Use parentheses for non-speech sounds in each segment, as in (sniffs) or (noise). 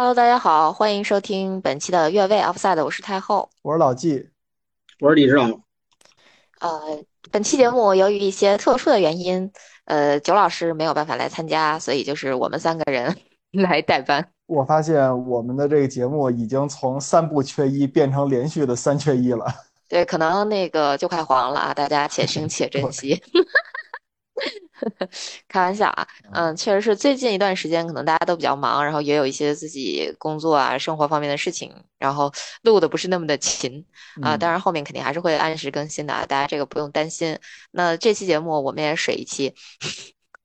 Hello，大家好，欢迎收听本期的越位 Offside，我是太后。我是老纪，我是李指导。呃，本期节目由于一些特殊的原因，呃，九老师没有办法来参加，所以就是我们三个人 (laughs) 来代班。我发现我们的这个节目已经从三不缺一变成连续的三缺一了。对，可能那个就快黄了啊，大家且行且珍惜。(laughs) (laughs) 开玩笑啊，嗯，确实是最近一段时间可能大家都比较忙，然后也有一些自己工作啊、生活方面的事情，然后录的不是那么的勤啊。当然后面肯定还是会按时更新的啊，大家这个不用担心。那这期节目我们也水一期。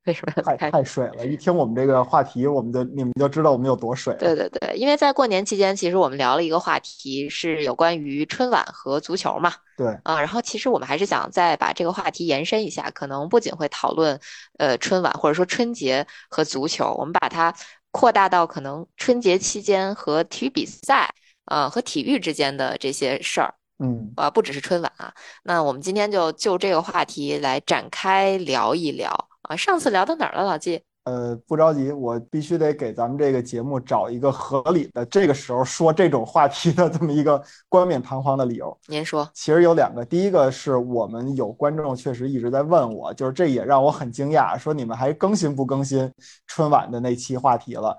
(laughs) 为什么太太水了？一听我们这个话题，我们就你们就知道我们有多水。对对对，因为在过年期间，其实我们聊了一个话题，是有关于春晚和足球嘛。对啊，然后其实我们还是想再把这个话题延伸一下，可能不仅会讨论呃春晚或者说春节和足球，我们把它扩大到可能春节期间和体育比赛啊和体育之间的这些事儿。嗯啊，不只是春晚啊。那我们今天就就这个话题来展开聊一聊。啊，上次聊到哪儿了，老季？呃，不着急，我必须得给咱们这个节目找一个合理的这个时候说这种话题的这么一个冠冕堂皇的理由。您说，其实有两个，第一个是我们有观众确实一直在问我，就是这也让我很惊讶，说你们还更新不更新春晚的那期话题了？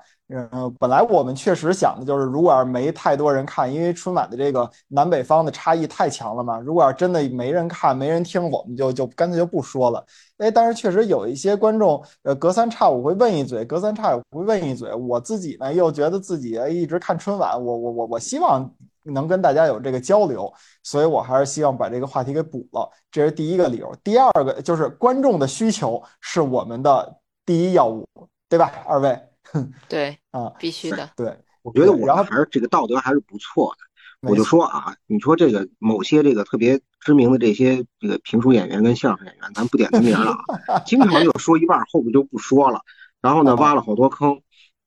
嗯，本来我们确实想的就是，如果要是没太多人看，因为春晚的这个南北方的差异太强了嘛，如果要真的没人看、没人听，我们就就干脆就不说了。哎，但是确实有一些观众，呃，隔三差五会问一嘴，隔三差五会问一嘴。我自己呢，又觉得自己一直看春晚，我我我我希望能跟大家有这个交流，所以我还是希望把这个话题给补了。这是第一个理由。第二个就是观众的需求是我们的第一要务，对吧？二位。(laughs) 对啊，必须的。对，我觉得我们还是这个道德还是不错的。我就说啊，你说这个某些这个特别知名的这些这个评书演员跟相声演员，咱不点他名了啊，(laughs) 经常就说一半后边就不说了，然后呢挖了好多坑，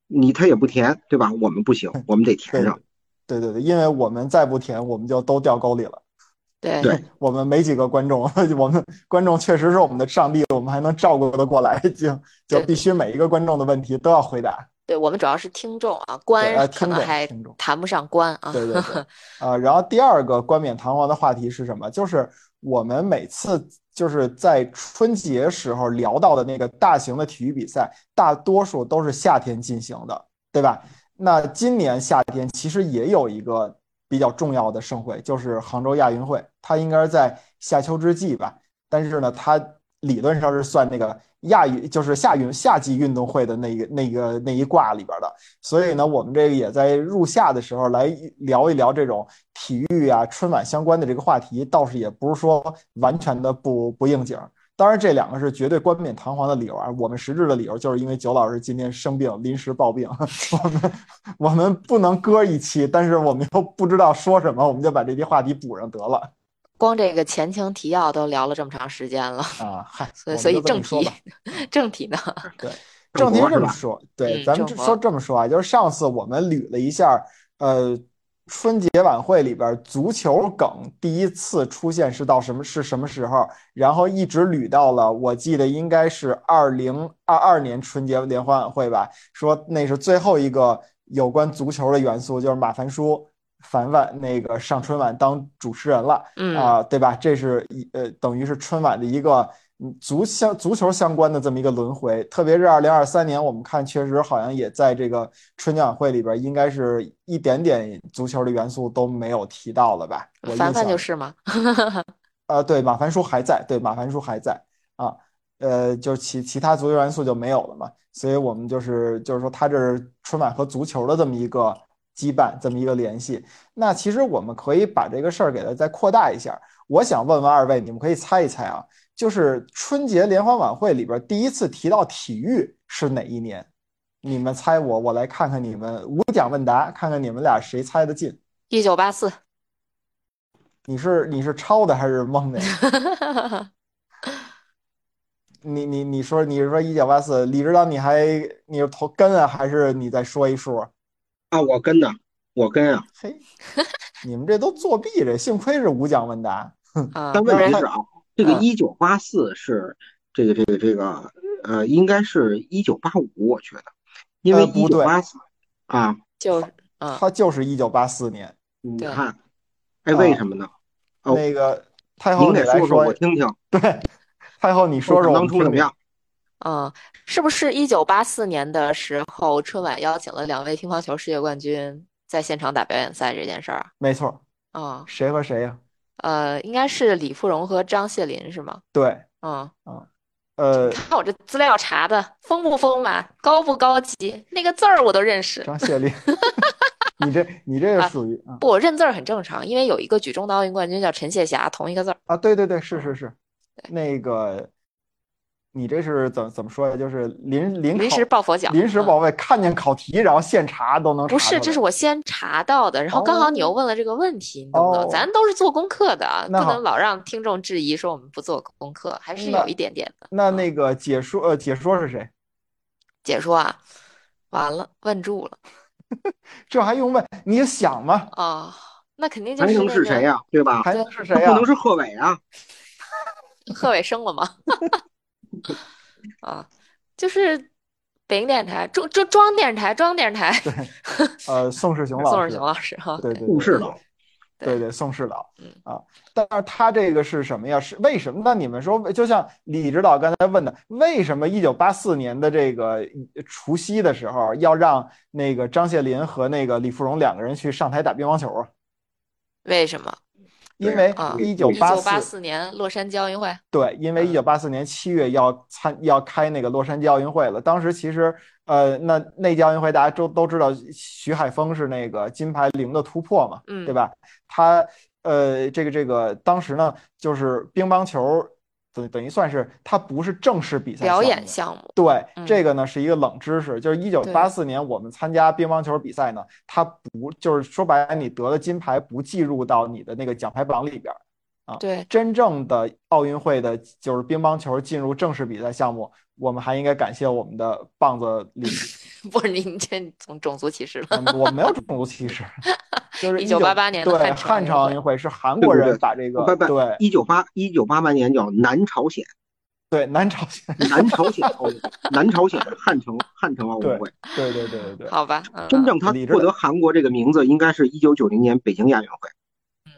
你他也不填，对吧？我们不行，我们得填上。对对对，因为我们再不填，我们就都掉沟里了。对，(laughs) 我们没几个观众，(laughs) 我们观众确实是我们的上帝，我们还能照顾得过来，就 (laughs) 就必须每一个观众的问题都要回答。对我们主要是听众啊，官可能还谈不上官啊。对对对，啊，然后第二个冠冕堂皇的话题是什么？就是我们每次就是在春节时候聊到的那个大型的体育比赛，大多数都是夏天进行的，对吧？那今年夏天其实也有一个。比较重要的盛会就是杭州亚运会，它应该在夏秋之际吧。但是呢，它理论上是算那个亚运，就是夏运夏季运动会的那个那个那一卦里边的。所以呢，我们这个也在入夏的时候来聊一聊这种体育啊、春晚相关的这个话题，倒是也不是说完全的不不应景。当然，这两个是绝对冠冕堂皇的理由啊！我们实质的理由就是因为九老师今天生病，临时抱病，(laughs) 我们我们不能搁一期，但是我们又不知道说什么，我们就把这些话题补上得了。光这个前情提要都聊了这么长时间了啊！嗨，所以所以正题，(laughs) 正题呢？对，(laughs) 正题这么说，对，咱们说这么说啊，就是上次我们捋了一下，呃。春节晚会里边足球梗第一次出现是到什么是什么时候？然后一直捋到了，我记得应该是二零二二年春节联欢晚会吧。说那是最后一个有关足球的元素，就是马凡舒凡凡那个上春晚当主持人了，啊，对吧？这是一呃，等于是春晚的一个。足相足球相关的这么一个轮回，特别是二零二三年，我们看确实好像也在这个春节晚会里边，应该是一点点足球的元素都没有提到了吧？凡凡就是吗？呃，(laughs) 对，马凡叔还在，对，马凡叔还在啊，呃，就其其他足球元素就没有了嘛，所以我们就是就是说，他这是春晚和足球的这么一个羁绊，这么一个联系。那其实我们可以把这个事儿给它再扩大一下。我想问问二位，你们可以猜一猜啊。就是春节联欢晚会里边第一次提到体育是哪一年？你们猜我，我来看看你们无奖问答，看看你们俩谁猜的近。一九八四，你是你是抄的还是蒙的？(laughs) 你你你说你是说一九八四？李指导，你还你是投跟啊，还是你再说一数？啊，我跟的，我跟啊。嘿，你们这都作弊，这幸亏是无奖问答。但问题是啊。这个一九八四是这个这个这个呃，应该是一九八五，我觉得，因为一九八四啊，就是，嗯，他就是一九八四年。你看，哎，为什么呢？那个太后，你来说，我听听。对，太后，你说说当初怎么样？嗯，是不是一九八四年的时候，春晚邀请了两位乒乓球世界冠军在现场打表演赛这件事儿啊？没错。啊，谁和谁呀？呃，应该是李富荣和张谢林是吗？对。嗯嗯。呃，看我这资料查的丰不丰满，高不高级，那个字儿我都认识。张谢林，(laughs) (laughs) 你这你这个属于不，我认字儿很正常，因为有一个举重的奥运冠军叫陈谢霞，同一个字儿啊。对对对，是是是，那个。你这是怎怎么说呀？就是临临临时抱佛脚，临时抱佛，看见考题然后现查都能查。不是，这是我先查到的，然后刚好你又问了这个问题，你懂不懂？咱都是做功课的，不能老让听众质疑说我们不做功课，还是有一点点的。那那个解说呃，解说是谁？解说啊，完了，问住了，(laughs) 这还用问？你想吗？啊，那肯定就是还能是谁呀？对吧？还能是谁呀？不能是贺伟啊？贺伟生了吗？(laughs) 啊，就是北京电视台中中中央电视台中央电视台，对，(laughs) 呃，宋世雄老师，宋世雄老师哈，对对，宋世老，对对，宋世老，嗯啊，但是他这个是什么呀？是为什么？那你们说，就像李指导刚才问的，为什么一九八四年的这个除夕的时候要让那个张谢林和那个李富荣两个人去上台打乒乓球啊？为什么？因为一九八四年洛杉矶奥运会，对，因为一九八四年七月要参要开那个洛杉矶奥运会了。当时其实，呃，那那届奥运会大家都都知道，徐海峰是那个金牌零的突破嘛，对吧？他，呃，这个这个当时呢，就是乒乓球。等等于算是它不是正式比赛表演项目，对这个呢是一个冷知识，就是一九八四年我们参加乒乓球比赛呢，它不就是说白了你得了金牌不计入到你的那个奖牌榜里边啊。对，真正的奥运会的就是乒乓球进入正式比赛项目，我们还应该感谢我们的棒子李。(laughs) 不是您这种种族歧视了？我没有种族歧视。(laughs) 就是一九八八年对汉城奥运会是韩国人把这个对一九八一九八八年叫南朝鲜，对南朝鲜南朝鲜奥运南朝鲜汉城汉城奥运会，对对对对对，好吧，真正他获得韩国这个名字应该是一九九零年北京亚运会，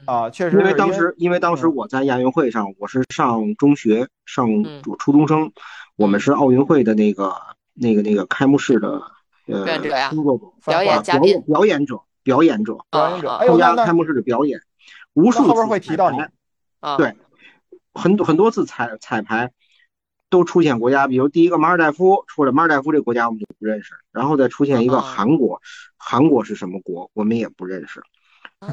啊，确实，因为当时因为当时我在亚运会上，我是上中学上初中生，我们是奥运会的那个那个那个开幕式的呃工作表演嘉宾表演者。表演者，表演者，参加开幕式的表演，无数次会提到你，对，很多很多次彩彩排都出现国家，比如第一个马尔代夫，出来马尔代夫这个国家我们就不认识，然后再出现一个韩国，韩国是什么国，我们也不认识。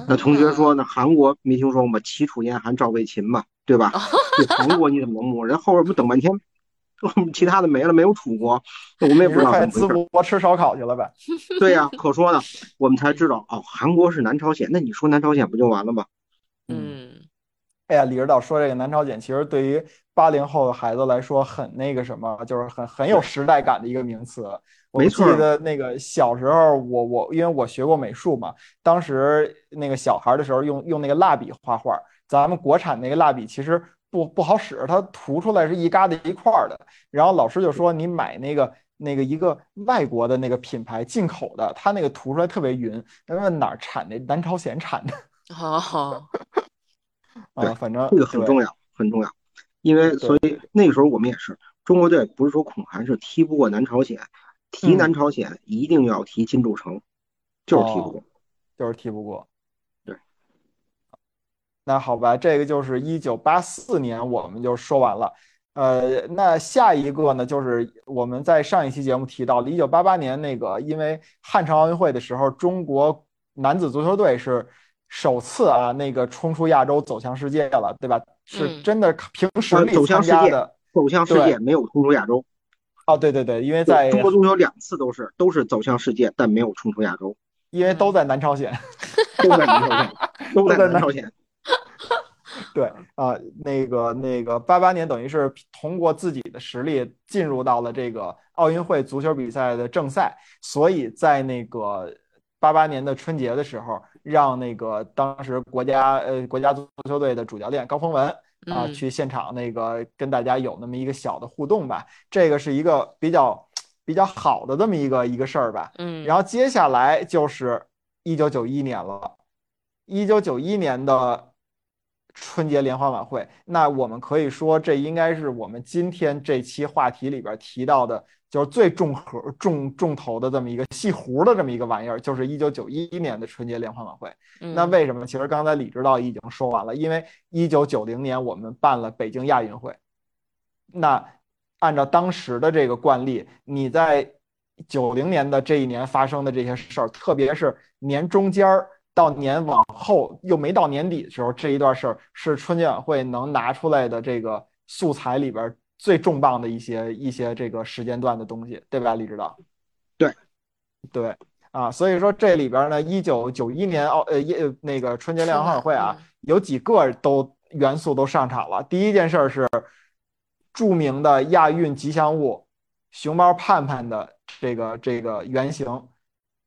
那同学说，那韩国没听说吗？齐楚燕韩赵魏秦嘛，对吧？(laughs) 这韩国你怎么能摸？人后边不等半天。其他的没了，没有楚国，我们也不知道怎么回事。我吃烧烤去了呗？(laughs) 对呀，可说呢，我们才知道哦，韩国是南朝鲜。那你说南朝鲜不就完了吗？嗯，哎呀，李指导说这个南朝鲜，其实对于八零后的孩子来说，很那个什么，就是很很有时代感的一个名词。没错。记得那个小时候，我我因为我学过美术嘛，当时那个小孩的时候用用那个蜡笔画画，咱们国产那个蜡笔其实。不不好使，它涂出来是一疙瘩一块儿的。然后老师就说：“你买那个那个一个外国的那个品牌进口的，它那个涂出来特别匀。”问哪儿产的？南朝鲜产的。好 (laughs) 好，(laughs) 啊，反正这个很重要，很重要。因为所以那个时候我们也是中国队，不是说恐韩是踢不过南朝鲜，提南朝鲜一定要提金柱成，就是踢不过，就是踢不过。对那好吧，这个就是一九八四年，我们就说完了。呃，那下一个呢，就是我们在上一期节目提到的，一九八八年那个，因为汉城奥运会的时候，中国男子足球队是首次啊，那个冲出亚洲走向世界了，对吧？是真的凭实力参加的，走向世界没有冲出亚洲。哦，对对对，因为在中国足球两次都是都是走向世界，但没有冲出亚洲，因为都在南朝鲜，都在南朝鲜，(laughs) 都在南朝鲜。对啊，那个那个八八年等于是通过自己的实力进入到了这个奥运会足球比赛的正赛，所以在那个八八年的春节的时候，让那个当时国家呃国家足球队的主教练高峰文啊去现场那个跟大家有那么一个小的互动吧。这个是一个比较比较好的这么一个一个事儿吧。嗯，然后接下来就是一九九一年了，一九九一年的春节联欢晚会，那我们可以说这应该是我们今天这期话题里边提到的，就是最重核重重头的这么一个戏胡的这么一个玩意儿，就是一九九一年的春节联欢晚会。那为什么？其实刚才李指导已经说完了，因为一九九零年我们办了北京亚运会，那按照当时的这个惯例，你在九零年的这一年发生的这些事儿，特别是年中间儿到年往后又没到年底的时候，这一段事儿是春节晚会能拿出来的这个素材里边最重磅的一些一些这个时间段的东西，对吧，李指导？对，对。啊，所以说这里边呢，一九九一年奥呃一那个春节联欢晚会啊，有几个都元素都上场了。第一件事是著名的亚运吉祥物熊猫盼盼的这个这个原型，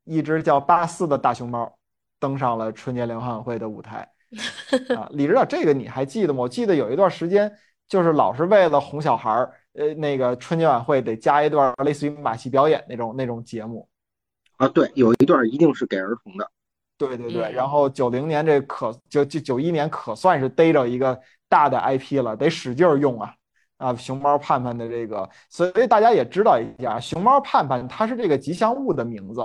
一只叫巴斯的大熊猫登上了春节联欢晚会的舞台。(laughs) 啊，李指导，这个你还记得吗？我记得有一段时间就是老是为了哄小孩儿，呃，那个春节晚会得加一段类似于马戏表演那种那种节目。啊，对，有一段一定是给儿童的，对对对。然后九零年这可就就九一年可算是逮着一个大的 IP 了，得使劲用啊啊！熊猫盼盼的这个，所以大家也知道一下，熊猫盼盼它是这个吉祥物的名字，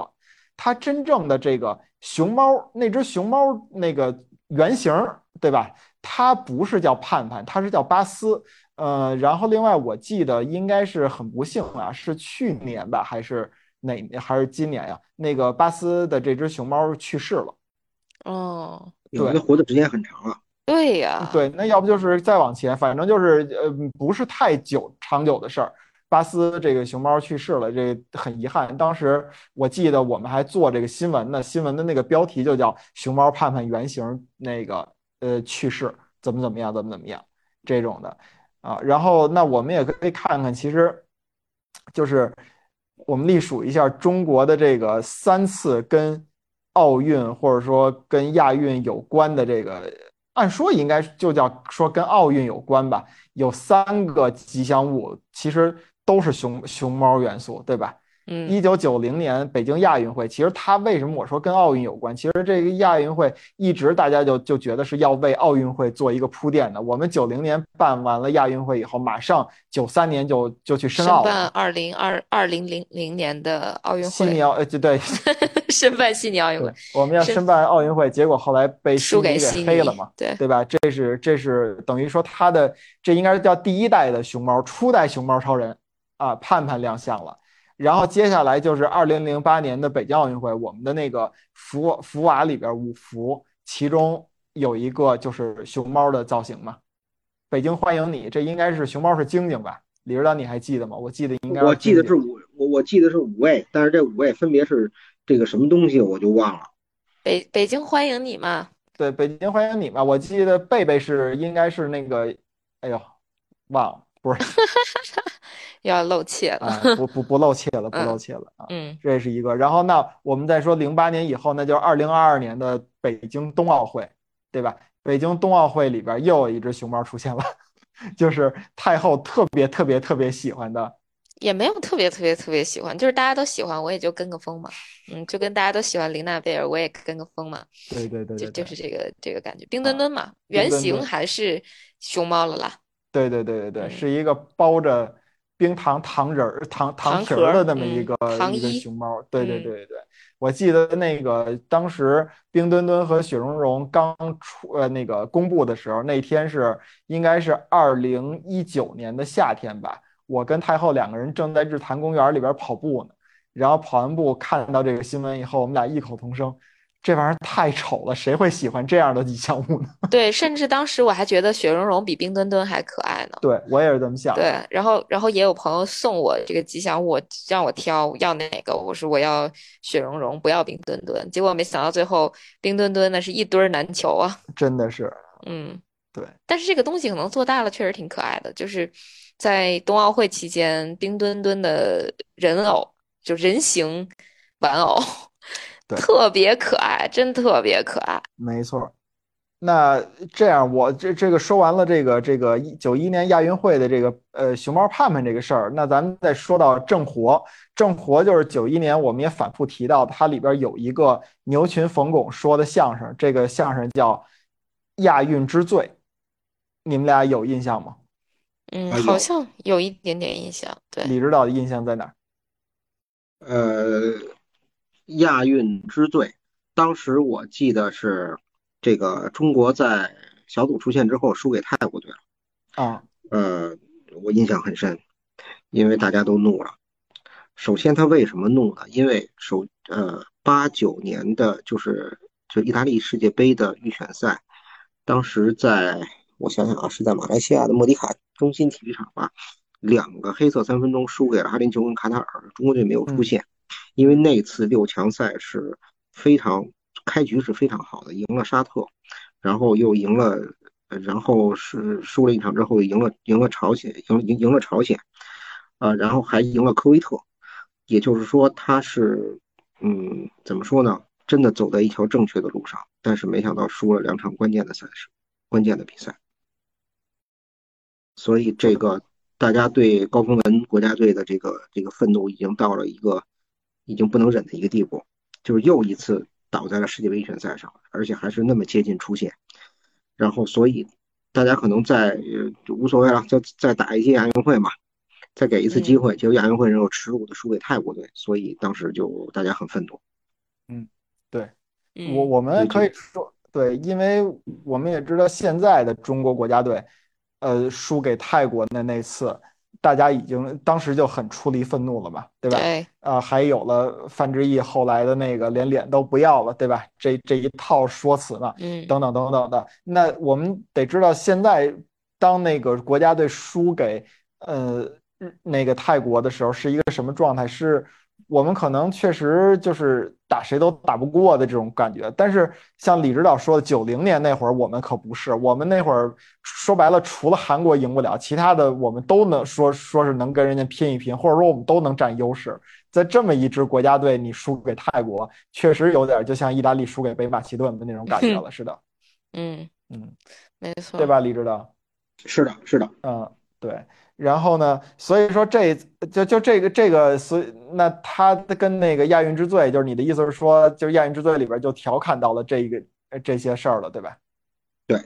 它真正的这个熊猫那只熊猫那个原型，对吧？它不是叫盼盼，它是叫巴斯。呃，然后另外我记得应该是很不幸啊，是去年吧，还是？哪还是今年呀？那个巴斯的这只熊猫去世了。哦，对，它活的时间很长了。对呀，对，那要不就是再往前，反正就是呃，不是太久长久的事儿。巴斯这个熊猫去世了，这很遗憾。当时我记得我们还做这个新闻呢，新闻的那个标题就叫“熊猫盼盼原型那个呃去世怎么怎么样，怎么怎么样”这种的啊。然后那我们也可以看看，其实就是。我们隶数一下中国的这个三次跟奥运或者说跟亚运有关的这个，按说应该就叫说跟奥运有关吧，有三个吉祥物，其实都是熊熊猫元素，对吧？嗯，一九九零年北京亚运会，其实它为什么我说跟奥运有关？其实这个亚运会一直大家就就觉得是要为奥运会做一个铺垫的。我们九零年办完了亚运会以后，马上九三年就就去申奥办二零二二零零零年的奥运会。悉尼奥呃就，对，(laughs) 申办悉尼奥运会。我们要申办奥运会，结果后来被输给给黑了嘛？对对吧？这是这是等于说他的这应该是叫第一代的熊猫，初代熊猫超人啊，盼盼亮相了。然后接下来就是二零零八年的北京奥运会，我们的那个福福娃里边五福，其中有一个就是熊猫的造型嘛。北京欢迎你，这应该是熊猫是晶晶吧？李指导你还记得吗？我记得应该我记得是五，我我记得是五位，但是这五位分别是这个什么东西我就忘了。北北京欢迎你嘛？对，北京欢迎你嘛。我记得贝贝是应该是那个，哎呦，忘了，不是。(laughs) 要露怯了，不不不露怯了，不露怯了啊！嗯，这是一个。然后那我们再说零八年以后，那就是二零二二年的北京冬奥会，对吧？北京冬奥会里边又有一只熊猫出现了，(laughs) 就是太后特别特别特别喜欢的，也没有特别特别特别喜欢，就是大家都喜欢，我也就跟个风嘛。嗯，就跟大家都喜欢琳娜贝尔，我也跟个风嘛。对对对，就就是这个这个感觉。冰墩墩嘛，原型还是熊猫了啦。对对对对对，是一个包着。冰糖糖人儿、糖糖皮儿的那么一个一个熊猫，对对对对，我记得那个当时冰墩墩和雪容融刚出呃那个公布的时候，那天是应该是二零一九年的夏天吧，我跟太后两个人正在日坛公园里边跑步呢，然后跑完步看到这个新闻以后，我们俩异口同声。这玩意儿太丑了，谁会喜欢这样的吉祥物呢？对，甚至当时我还觉得雪融融比冰墩墩还可爱呢。对我也是这么想。对，然后然后也有朋友送我这个吉祥物，让我挑要哪个，我说我要雪融融，不要冰墩墩。结果没想到最后冰墩墩那是一堆难求啊！(laughs) 真的是，嗯，对。但是这个东西可能做大了，确实挺可爱的。就是在冬奥会期间，冰墩墩的人偶就人形玩偶。特别可爱，真特别可爱。没错，那这样，我这这个说完了这个这个一九一年亚运会的这个呃熊猫盼盼这个事儿，那咱们再说到郑活，郑活就是九一年我们也反复提到，它里边有一个牛群冯巩说的相声，这个相声叫《亚运之最》，你们俩有印象吗？嗯，好像有一点点印象。对，李指导的印象在哪？呃，亚运之最，当时我记得是。这个中国在小组出线之后输给泰国队了啊，呃，我印象很深，因为大家都怒了。首先他为什么怒呢？因为首呃八九年的就是就意大利世界杯的预选赛，当时在我想想啊，是在马来西亚的莫迪卡中心体育场吧，两个黑色三分钟输给了阿联酋跟卡塔尔，中国队没有出线，因为那次六强赛是非常。开局是非常好的，赢了沙特，然后又赢了，然后是输了一场之后赢了赢了朝鲜，赢赢赢了朝鲜，啊，然后还赢了科威特，也就是说他是，嗯，怎么说呢？真的走在一条正确的路上，但是没想到输了两场关键的赛事，关键的比赛，所以这个大家对高峰文国家队的这个这个愤怒已经到了一个已经不能忍的一个地步，就是又一次。倒在了世界杯预选赛上，而且还是那么接近出线，然后所以大家可能在就无所谓了，再再打一届亚运会嘛，再给一次机会。结果亚运会然后耻辱的输给泰国队，所以当时就大家很愤怒。嗯，对我我们可以说对，因为我们也知道现在的中国国家队，呃，输给泰国的那次。大家已经当时就很出离愤怒了嘛，对吧？对。啊，还有了范志毅后来的那个连脸都不要了，对吧？这这一套说辞嘛，嗯，等等等等的。那我们得知道，现在当那个国家队输给呃那个泰国的时候，是一个什么状态？是。我们可能确实就是打谁都打不过的这种感觉，但是像李指导说的，九零年那会儿我们可不是，我们那会儿说白了，除了韩国赢不了，其他的我们都能说说是能跟人家拼一拼，或者说我们都能占优势。在这么一支国家队，你输给泰国，确实有点就像意大利输给北马其顿的那种感觉了 (laughs) 是的。嗯嗯，没错，对吧，李指导？是的，是的，嗯，对。然后呢？所以说这就就这个这个，所以那他跟那个亚运之最，就是你的意思是说，就是亚运之最里边就调侃到了这个这些事儿了，对吧？对，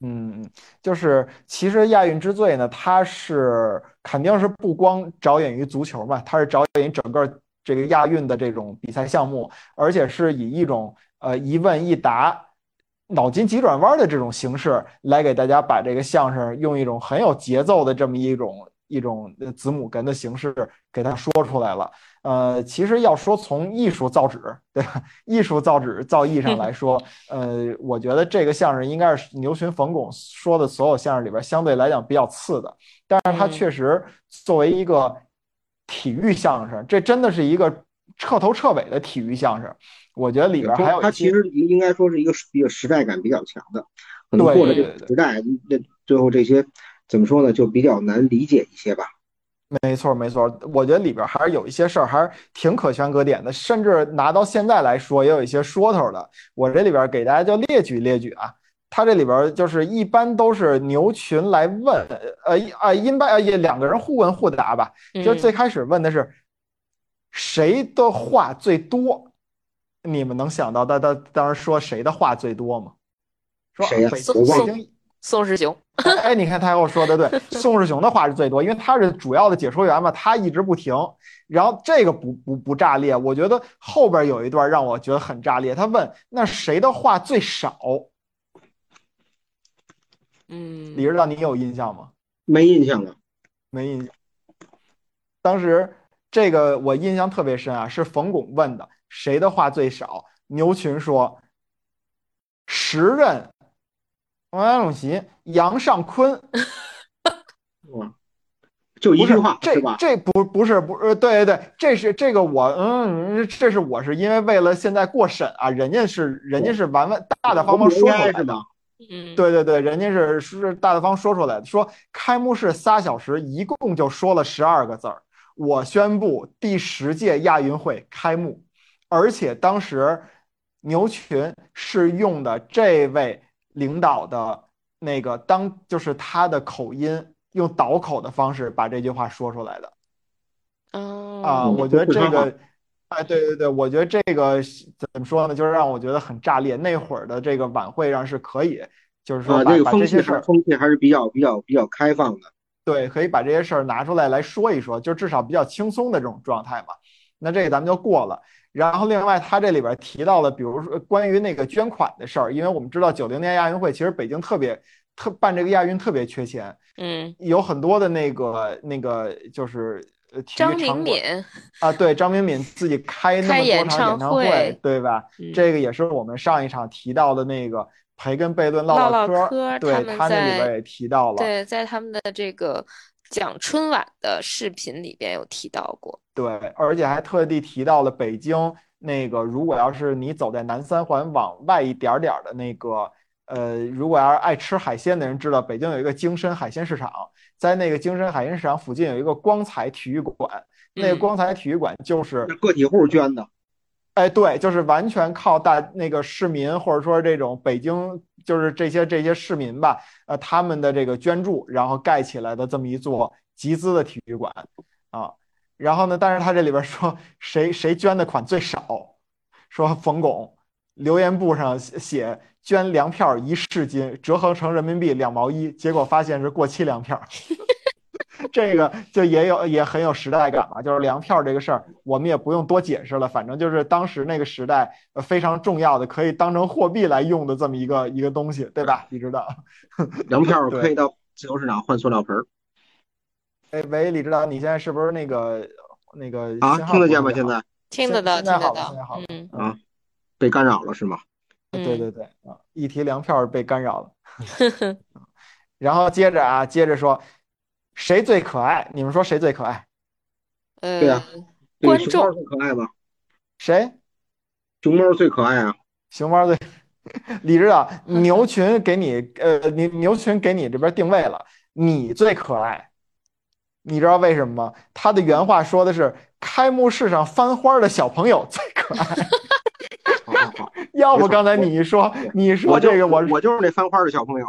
嗯嗯，就是其实亚运之最呢，它是肯定是不光着眼于足球嘛，它是着眼于整个这个亚运的这种比赛项目，而且是以一种呃一问一答。脑筋急转弯的这种形式来给大家把这个相声用一种很有节奏的这么一种一种子母哏的形式给它说出来了。呃，其实要说从艺术造纸，(laughs) 对吧？艺术造纸造诣上来说，呃，我觉得这个相声应该是牛群冯巩说的所有相声里边相对来讲比较次的。但是他确实作为一个体育相声，这真的是一个彻头彻尾的体育相声。我觉得里边还有他其实应该说是一个比较时代感比较强的，可能过了这个时代，那最后这些怎么说呢，就比较难理解一些吧。没错没错，我觉得里边还是有一些事儿还是挺可圈可点的，甚至拿到现在来说也有一些说头的。我这里边给大家就列举列举啊，他这里边就是一般都是牛群来问，呃呃，因拜呃也两个人互问互答吧，就最开始问的是谁的话最多。你们能想到他他当时说谁的话最多吗？说谁呀？宋宋宋世雄。哎，你看他跟我说的对，宋世雄的话是最多，因为他是主要的解说员嘛，他一直不停。然后这个不不不炸裂，我觉得后边有一段让我觉得很炸裂。他问那谁的话最少？嗯，李指导，你有印象吗？没印象了，没印象。当时这个我印象特别深啊，是冯巩问的。谁的话最少？牛群说：“时任国家主席杨尚昆。(laughs) ”哇，就一句话是吧？这不不是不是，对对对，这是这个我嗯，这是我是因为为了现在过审啊，人家是人家是完完大大方方说出来的，嗯，对对对，人家是是大大方说出来的，说开幕式仨小时一共就说了十二个字儿，我宣布第十届亚运会开幕。而且当时牛群是用的这位领导的那个当就是他的口音用倒口的方式把这句话说出来的。啊，我觉得这个，哎，对对对，我觉得这个怎么说呢？就是让我觉得很炸裂。那会儿的这个晚会上是可以，就是说把把这些事儿，风气还是比较比较比较开放的。对，可以把这些事儿拿出来来说一说，就至少比较轻松的这种状态嘛。那这个咱们就过了。然后另外，他这里边提到了，比如说关于那个捐款的事儿，因为我们知道九零年亚运会其实北京特别特办这个亚运特别缺钱，嗯，有很多的那个那个就是呃体育场馆啊，对，张明敏自己开那么多场演唱会，对吧？这个也是我们上一场提到的那个。培根贝顿唠唠嗑，对他那里边也提到了，对，在他们的这个讲春晚的视频里边有提到过，对，而且还特地提到了北京那个，如果要是你走在南三环往外一点点的那个，呃，如果要是爱吃海鲜的人知道，北京有一个京深海鲜市场，在那个京深海鲜市场附近有一个光彩体育馆，那个光彩体育馆就是个体户捐的。哎，对，就是完全靠大那个市民，或者说这种北京，就是这些这些市民吧，呃，他们的这个捐助，然后盖起来的这么一座集资的体育馆啊。然后呢，但是他这里边说谁谁捐的款最少，说冯巩留言簿上写捐粮票一市斤，折合成人民币两毛一，结果发现是过期粮票。(laughs) 这个就也有也很有时代感嘛，就是粮票这个事儿，我们也不用多解释了，反正就是当时那个时代非常重要的，可以当成货币来用的这么一个一个东西，对吧？李指导，粮票可以到自由市场换塑料盆儿。哎，喂，李指导，你现在是不是那个那个啊？听得见吗？现在听得到，听得到，现在好。嗯啊，被干扰了是吗？对对对啊，一提粮票被干扰了。(laughs) (laughs) 然后接着啊，接着说。谁最可爱？你们说谁最可爱？呃，对啊，观众最可爱吧？谁？熊猫最可爱啊！熊猫最，(laughs) 李指导，牛群给你，呃，牛牛群给你这边定位了，你最可爱。你知道为什么吗？他的原话说的是开幕式上翻花的小朋友最可爱。(laughs) 要不刚才你一说，你说这个我我就是那翻花的小朋友。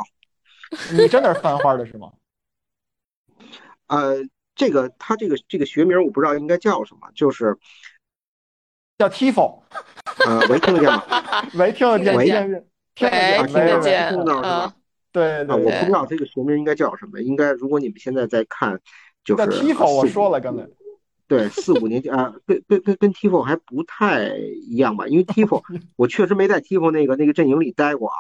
你真的是翻花的是吗？呃，这个他这个这个学名我不知道应该叫什么，就是 (laughs) 叫 Tifo。呃，没听得见吗？(laughs) 没听得见，没听得见，听得见，听到是吧？对对，我不知道这个学名应该叫什么。应该如果你们现在在看，就是 Tifo，我说了刚才。对，四五年级啊，跟跟跟跟 Tifo 还不太一样吧？因为 Tifo (laughs) 我确实没在 Tifo 那个那个阵营里待过啊，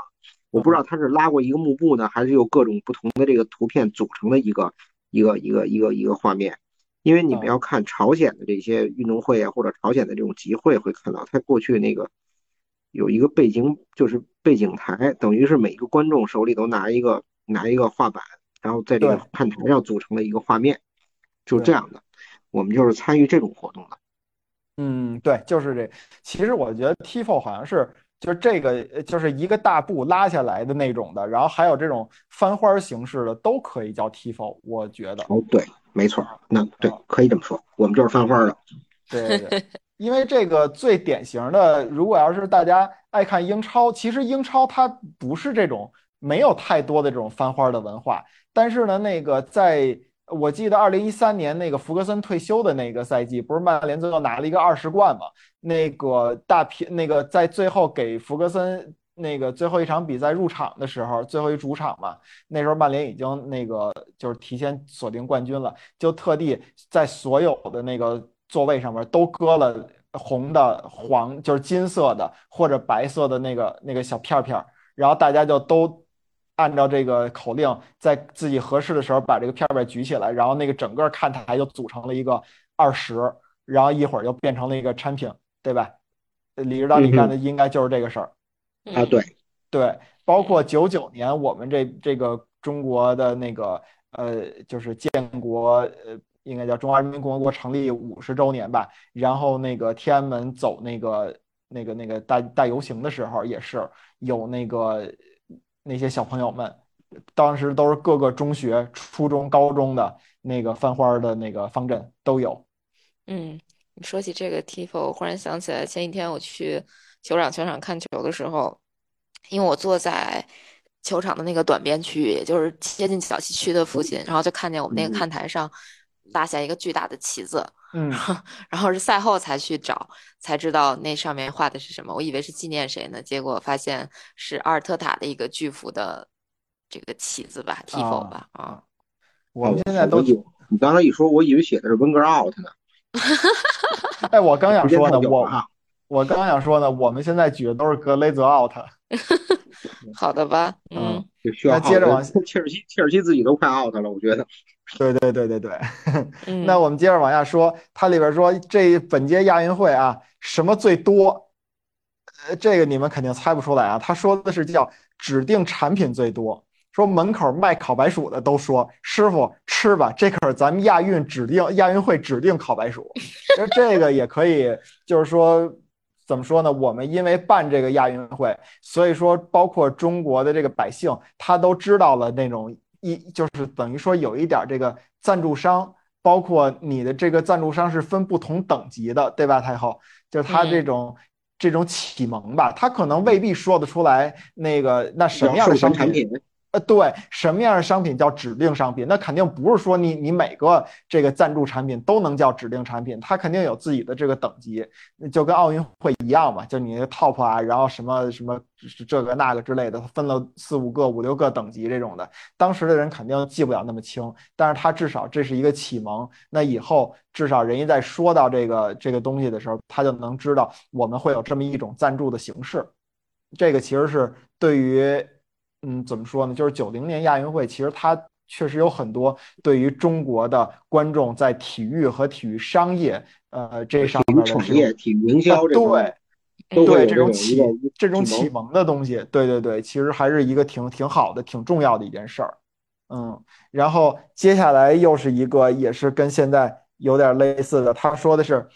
我不知道他是拉过一个幕布呢，还是有各种不同的这个图片组成的一个。一个一个一个一个画面，因为你们要看朝鲜的这些运动会啊，或者朝鲜的这种集会，会看到他过去那个有一个背景，就是背景台，等于是每个观众手里都拿一个拿一个画板，然后在这个看台上组成了一个画面，就这样的。我们就是参与这种活动的。嗯，对，就是这。其实我觉得 Tifo 好像是。就是这个，就是一个大布拉下来的那种的，然后还有这种翻花形式的，都可以叫 Tifo。我觉得哦，对，没错，那对，可以这么说，我们就是翻花的。(laughs) 对对对，(laughs) 因为这个最典型的，如果要是大家爱看英超，其实英超它不是这种没有太多的这种翻花的文化，但是呢，那个在。我记得二零一三年那个福格森退休的那个赛季，不是曼联最后拿了一个二十冠吗？那个大平，那个在最后给福格森那个最后一场比赛入场的时候，最后一主场嘛，那时候曼联已经那个就是提前锁定冠军了，就特地在所有的那个座位上面都搁了红的、黄就是金色的或者白色的那个那个小片片，然后大家就都。按照这个口令，在自己合适的时候把这个片片举起来，然后那个整个看台就组成了一个二十，然后一会儿就变成了一个产品，对吧？李指导，你干的应该就是这个事儿啊，对对，包括九九年我们这这个中国的那个呃，就是建国呃，应该叫中华人民共和国成立五十周年吧，然后那个天安门走那个那个那个大大游行的时候，也是有那个。那些小朋友们，当时都是各个中学、初中、高中的那个翻花的那个方阵都有。嗯，你说起这个 Tifo，我忽然想起来，前几天我去球场球场看球的时候，因为我坐在球场的那个短边区域，也就是接近小西区的附近，然后就看见我们那个看台上拉下一个巨大的旗子，嗯，(laughs) 然后是赛后才去找，才知道那上面画的是什么。我以为是纪念谁呢，结果发现是阿尔特塔的一个巨幅的这个旗子吧，tifo 吧，啊。我们现在都有，你刚才一说，我以为写的是温格 out 呢。哎，我刚想说呢，我我刚想说呢，我们现在举的都是格雷泽 out。(laughs) 好的吧，嗯，那接着往切尔西，切尔西自己都快 out 了，我觉得。对对对对对，(laughs) 那我们接着往下说，它里边说这本届亚运会啊，什么最多？呃，这个你们肯定猜不出来啊。他说的是叫指定产品最多，说门口卖烤白薯的都说师傅吃吧，这可是咱们亚运指定亚运会指定烤白薯。(laughs) 其实这个也可以，就是说。怎么说呢？我们因为办这个亚运会，所以说包括中国的这个百姓，他都知道了那种一就是等于说有一点这个赞助商，包括你的这个赞助商是分不同等级的，对吧？太后，就是他这种这种启蒙吧，他可能未必说得出来那个那什么样的商品。呃，对，什么样的商品叫指定商品？那肯定不是说你你每个这个赞助产品都能叫指定产品，它肯定有自己的这个等级，就跟奥运会一样嘛，就你 top 啊，然后什么什么这个那个之类的，分了四五个、五六个等级这种的。当时的人肯定记不了那么清，但是他至少这是一个启蒙。那以后至少人家在说到这个这个东西的时候，他就能知道我们会有这么一种赞助的形式。这个其实是对于。嗯，怎么说呢？就是九零年亚运会，其实它确实有很多对于中国的观众在体育和体育商业，呃，这上面的产业、体育营销，对，对这种启这种启蒙的东西，对对对，其实还是一个挺挺好的、挺重要的一件事儿。嗯，然后接下来又是一个，也是跟现在有点类似的，他说的是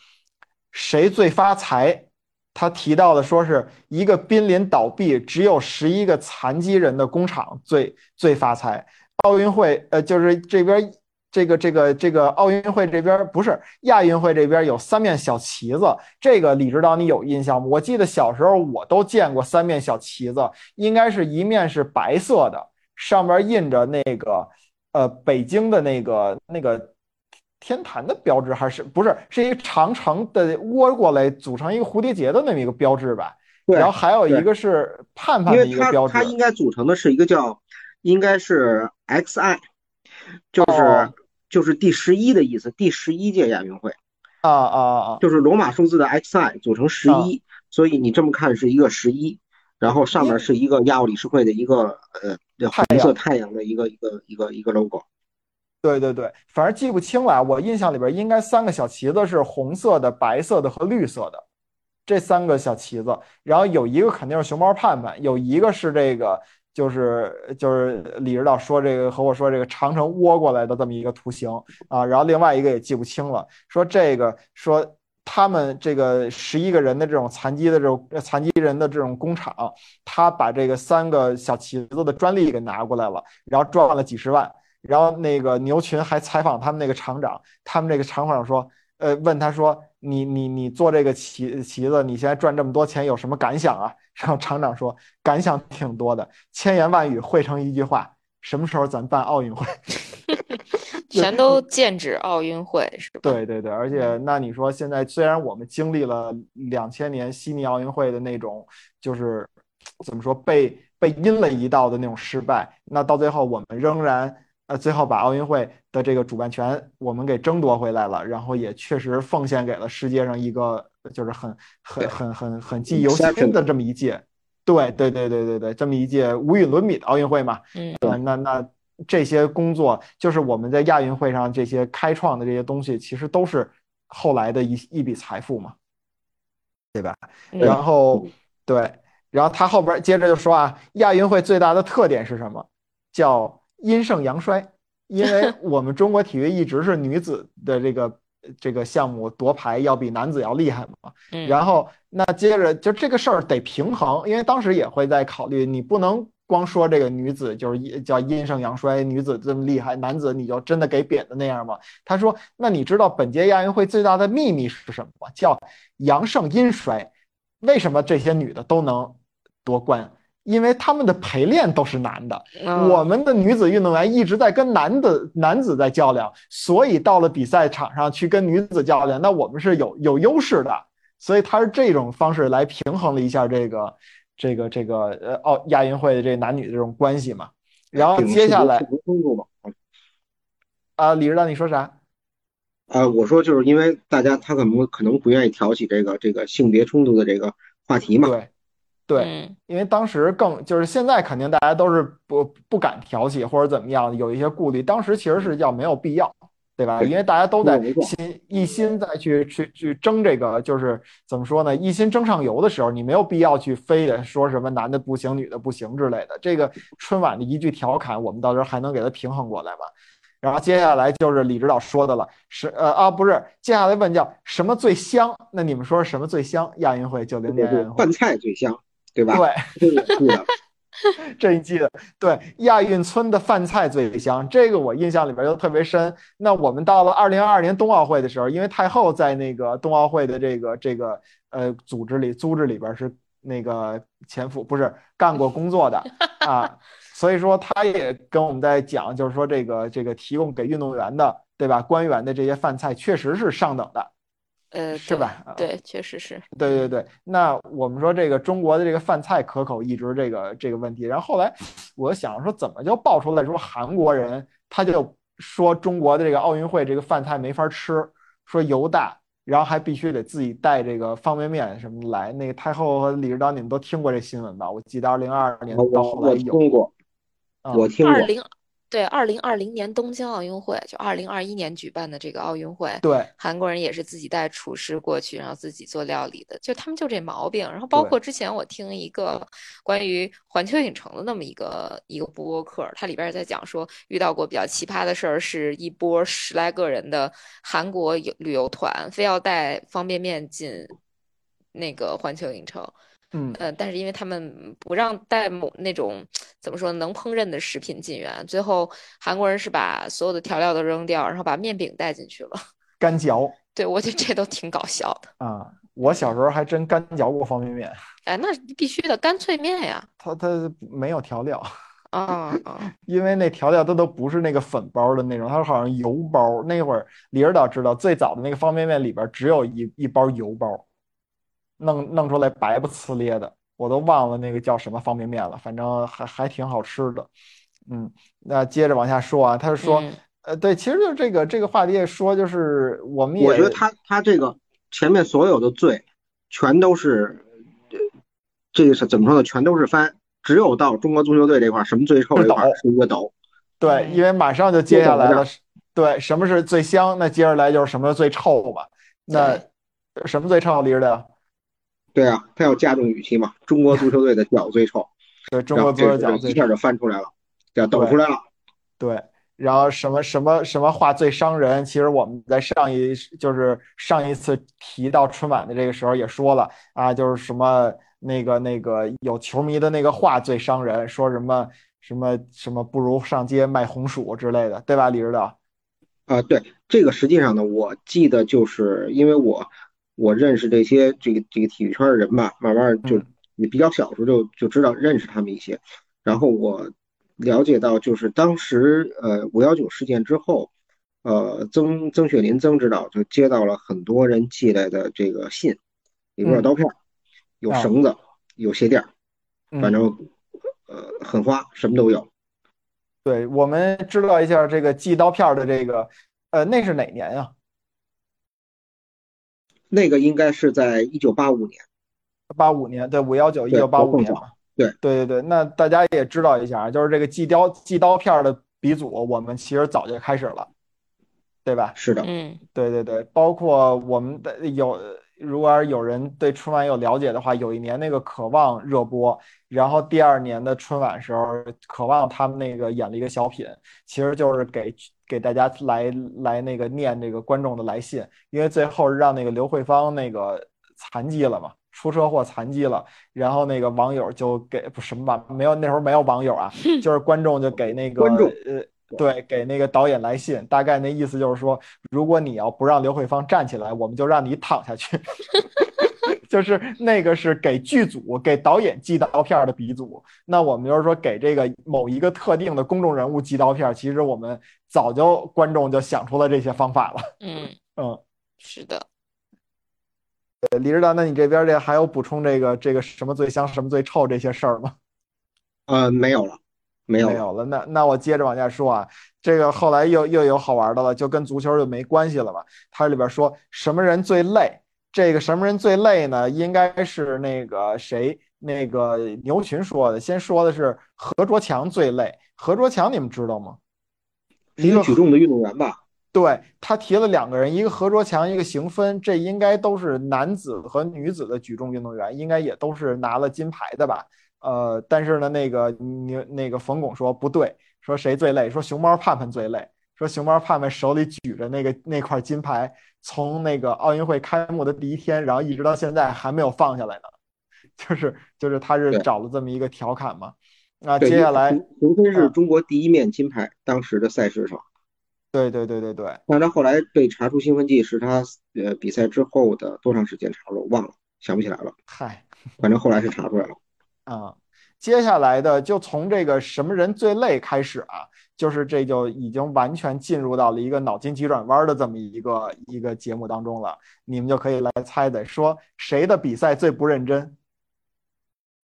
谁最发财？他提到的说是一个濒临倒闭、只有十一个残疾人的工厂最最发财。奥运会，呃，就是这边这个这个这个奥运会这边不是亚运会这边有三面小旗子。这个李指导你有印象吗？我记得小时候我都见过三面小旗子，应该是一面是白色的，上面印着那个呃北京的那个那个。天坛的标志还是不是是一个长城的窝过来组成一个蝴蝶结的那么一个标志吧？对。然后还有一个是盼盼的一个标志。它应该组成的是一个叫，应该是 XI，就是就是第十一的意思，第十一届亚运会。啊啊啊！就是罗马数字的 XI 组成十一，所以你这么看是一个十一，然后上面是一个亚奥理事会的一个呃红色太阳的一个一个一个一个 logo。对对对，反正记不清了。我印象里边应该三个小旗子是红色的、白色的和绿色的，这三个小旗子。然后有一个肯定是熊猫盼盼，有一个是这个，就是就是李指导说这个和我说这个长城窝过来的这么一个图形啊。然后另外一个也记不清了，说这个说他们这个十一个人的这种残疾的这种残疾人的这种工厂，他把这个三个小旗子的专利给拿过来了，然后赚了几十万。然后那个牛群还采访他们那个厂长，他们这个厂长说，呃，问他说，你你你做这个旗旗子，你现在赚这么多钱，有什么感想啊？(laughs) 然后厂长说，感想挺多的，千言万语汇成一句话，什么时候咱办奥运会？(laughs) 全都剑指奥运会是吧？对对对，而且那你说现在虽然我们经历了两千年悉尼奥运会的那种，就是怎么说被被阴了一道的那种失败，那到最后我们仍然。呃，最后把奥运会的这个主办权我们给争夺回来了，然后也确实奉献给了世界上一个就是很很很很很记忆犹新的这么一届，对对对对对对，这么一届无与伦比的奥运会嘛。嗯，那那这些工作就是我们在亚运会上这些开创的这些东西，其实都是后来的一一笔财富嘛，对吧？然后对，然后他后边接着就说啊，亚运会最大的特点是什么？叫阴盛阳衰，因为 (laughs) 我们中国体育一直是女子的这个这个项目夺牌要比男子要厉害嘛。然后那接着就这个事儿得平衡，因为当时也会在考虑，你不能光说这个女子就是叫阴盛阳衰，女子这么厉害，男子你就真的给贬的那样吗？他说，那你知道本届亚运会最大的秘密是什么吗？叫阳盛阴衰。为什么这些女的都能夺冠？因为他们的陪练都是男的，我们的女子运动员一直在跟男的男子在较量，所以到了比赛场上去跟女子较量，那我们是有有优势的，所以他是这种方式来平衡了一下这个这个这个呃奥亚运会的这男女的这种关系嘛。然后接下来啊，李指导你说啥？啊，我说就是因为大家他可能可能不愿意挑起这个这个性别冲突的这个话题嘛。对。对，因为当时更就是现在肯定大家都是不不敢挑起或者怎么样，有一些顾虑。当时其实是叫没有必要，对吧？因为大家都在心一心在去去去争这个，就是怎么说呢？一心争上游的时候，你没有必要去非得说什么男的不行，女的不行之类的。这个春晚的一句调侃，我们到时候还能给它平衡过来吗？然后接下来就是李指导说的了，是呃啊不是，接下来问叫什么最香？那你们说什么最香？亚运会九零年饭菜最香。对吧？对，(laughs) (laughs) 这一季的对亚运村的饭菜最香，这个我印象里边就特别深。那我们到了二零二二年冬奥会的时候，因为太后在那个冬奥会的这个这个呃组织里组织里边是那个前夫，不是干过工作的啊，所以说他也跟我们在讲，就是说这个这个提供给运动员的，对吧？官员的这些饭菜确实是上等的。呃，是吧？对，确实是。对对对，那我们说这个中国的这个饭菜可口，一直这个这个问题。然后后来我想说，怎么就爆出来说韩国人他就说中国的这个奥运会这个饭菜没法吃，说油大，然后还必须得自己带这个方便面什么来。那个太后和李指导，你们都听过这新闻吧？我记得二零二二年到后来有。我听过，我听过。对，二零二零年东京奥运会，就二零二一年举办的这个奥运会，对，韩国人也是自己带厨师过去，然后自己做料理的，就他们就这毛病。然后包括之前我听一个关于环球影城的那么一个一个播客，它里边也在讲说，遇到过比较奇葩的事儿，是一波十来个人的韩国游旅游团，非要带方便面进那个环球影城。嗯呃，但是因为他们不让带某那种怎么说能烹饪的食品进园，最后韩国人是把所有的调料都扔掉，然后把面饼带进去了，(laughs) 干嚼。对，我觉得这都挺搞笑的啊！我小时候还真干嚼过方便面。哎，那必须的干脆面呀。它它没有调料啊啊！(laughs) 因为那调料它都不是那个粉包的那种，它好像油包。那会儿李指导知道，最早的那个方便面里边只有一一包油包。弄弄出来白不呲咧的，我都忘了那个叫什么方便面了，反正还还挺好吃的。嗯，那接着往下说啊，他是说，呃，对，其实就是这个这个话题也说，就是我们也我觉得他他这个前面所有的罪，全都是这个是怎么说呢？全都是翻，只有到中国足球队这块，什么最臭这块是一个斗。对，因为马上就接下来了，对，什么是最香？那接下来就是什么最臭吧？那什么最臭，李指导？对啊，他要加重语气嘛。中国足球队的脚最臭，(laughs) 对，中国足球脚一下就翻出来了，叫抖出来了。对，然后什么什么什么话最伤人？其实我们在上一就是上一次提到春晚的这个时候也说了啊，就是什么那个那个有球迷的那个话最伤人，说什么什么什么不如上街卖红薯之类的，对吧，李指导？啊，对，这个实际上呢，我记得就是因为我。我认识这些这个这个体育圈的人吧，慢慢就也比较小时候就就知道认识他们一些，然后我了解到就是当时呃五幺九事件之后，呃曾曾雪林曾指导就接到了很多人寄来的这个信，里边有刀片，有绳子，有鞋垫，反正呃很花，什么都有。对，我们知道一下这个寄刀片的这个呃那是哪年呀？那个应该是在一九八五年，八五年对五幺九一九八五年嘛，对对对对，那大家也知道一下，就是这个寄刀寄刀片的鼻祖，我们其实早就开始了，对吧？是的，嗯，对对对，包括我们的有。如果有人对春晚有了解的话，有一年那个《渴望》热播，然后第二年的春晚时候，《渴望》他们那个演了一个小品，其实就是给给大家来来那个念这个观众的来信，因为最后让那个刘慧芳那个残疾了嘛，出车祸残疾了，然后那个网友就给不什么吧，没有那时候没有网友啊，(laughs) 就是观众就给那个观众呃。对，给那个导演来信，大概那意思就是说，如果你要不让刘慧芳站起来，我们就让你躺下去。(laughs) 就是那个是给剧组、给导演寄刀片的鼻祖。那我们就是说，给这个某一个特定的公众人物寄刀片，其实我们早就观众就想出了这些方法了。嗯 (laughs) 嗯，是的。李指导，那你这边这还有补充这个这个什么最香什么最臭这些事儿吗？呃，没有了，没有没有了。那那我接着往下说啊，这个后来又又有好玩的了，就跟足球就没关系了吧。它里边说什么人最累？这个什么人最累呢？应该是那个谁，那个牛群说的。先说的是何卓强最累。何卓强你们知道吗？一个举重的运动员吧。对他提了两个人，一个何卓强，一个邢芬，这应该都是男子和女子的举重运动员，应该也都是拿了金牌的吧？呃，但是呢，那个你那个冯巩说不对，说谁最累？说熊猫盼盼最累，说熊猫盼盼手里举着那个那块金牌，从那个奥运会开幕的第一天，然后一直到现在还没有放下来呢，(laughs) 就是就是他是找了这么一个调侃嘛？那接下来邢芬是中国第一面金牌，当时的赛事上。对对对对对，但他后来被查出兴奋剂是他呃比赛之后的多长时间查了？我忘了，想不起来了。嗨，(laughs) 反正后来是查出来了。啊，接下来的就从这个什么人最累开始啊，就是这就已经完全进入到了一个脑筋急转弯的这么一个一个节目当中了。你们就可以来猜猜，说谁的比赛最不认真？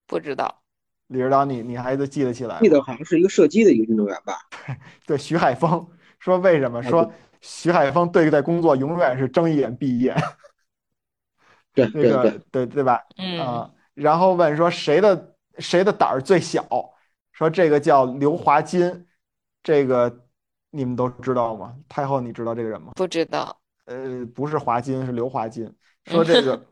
不知道，李指导，你你还得记得起来？记得好像是一个射击的一个运动员吧？(laughs) 对，徐海峰。说为什么？说徐海峰对待工作永远是睁一眼闭一眼。对，那个对对吧？嗯。然后问说谁的谁的胆儿最小？说这个叫刘华金，这个你们都知道吗？太后，你知道这个人吗？不知道。呃，不是华金，是刘华金。说这个。(laughs)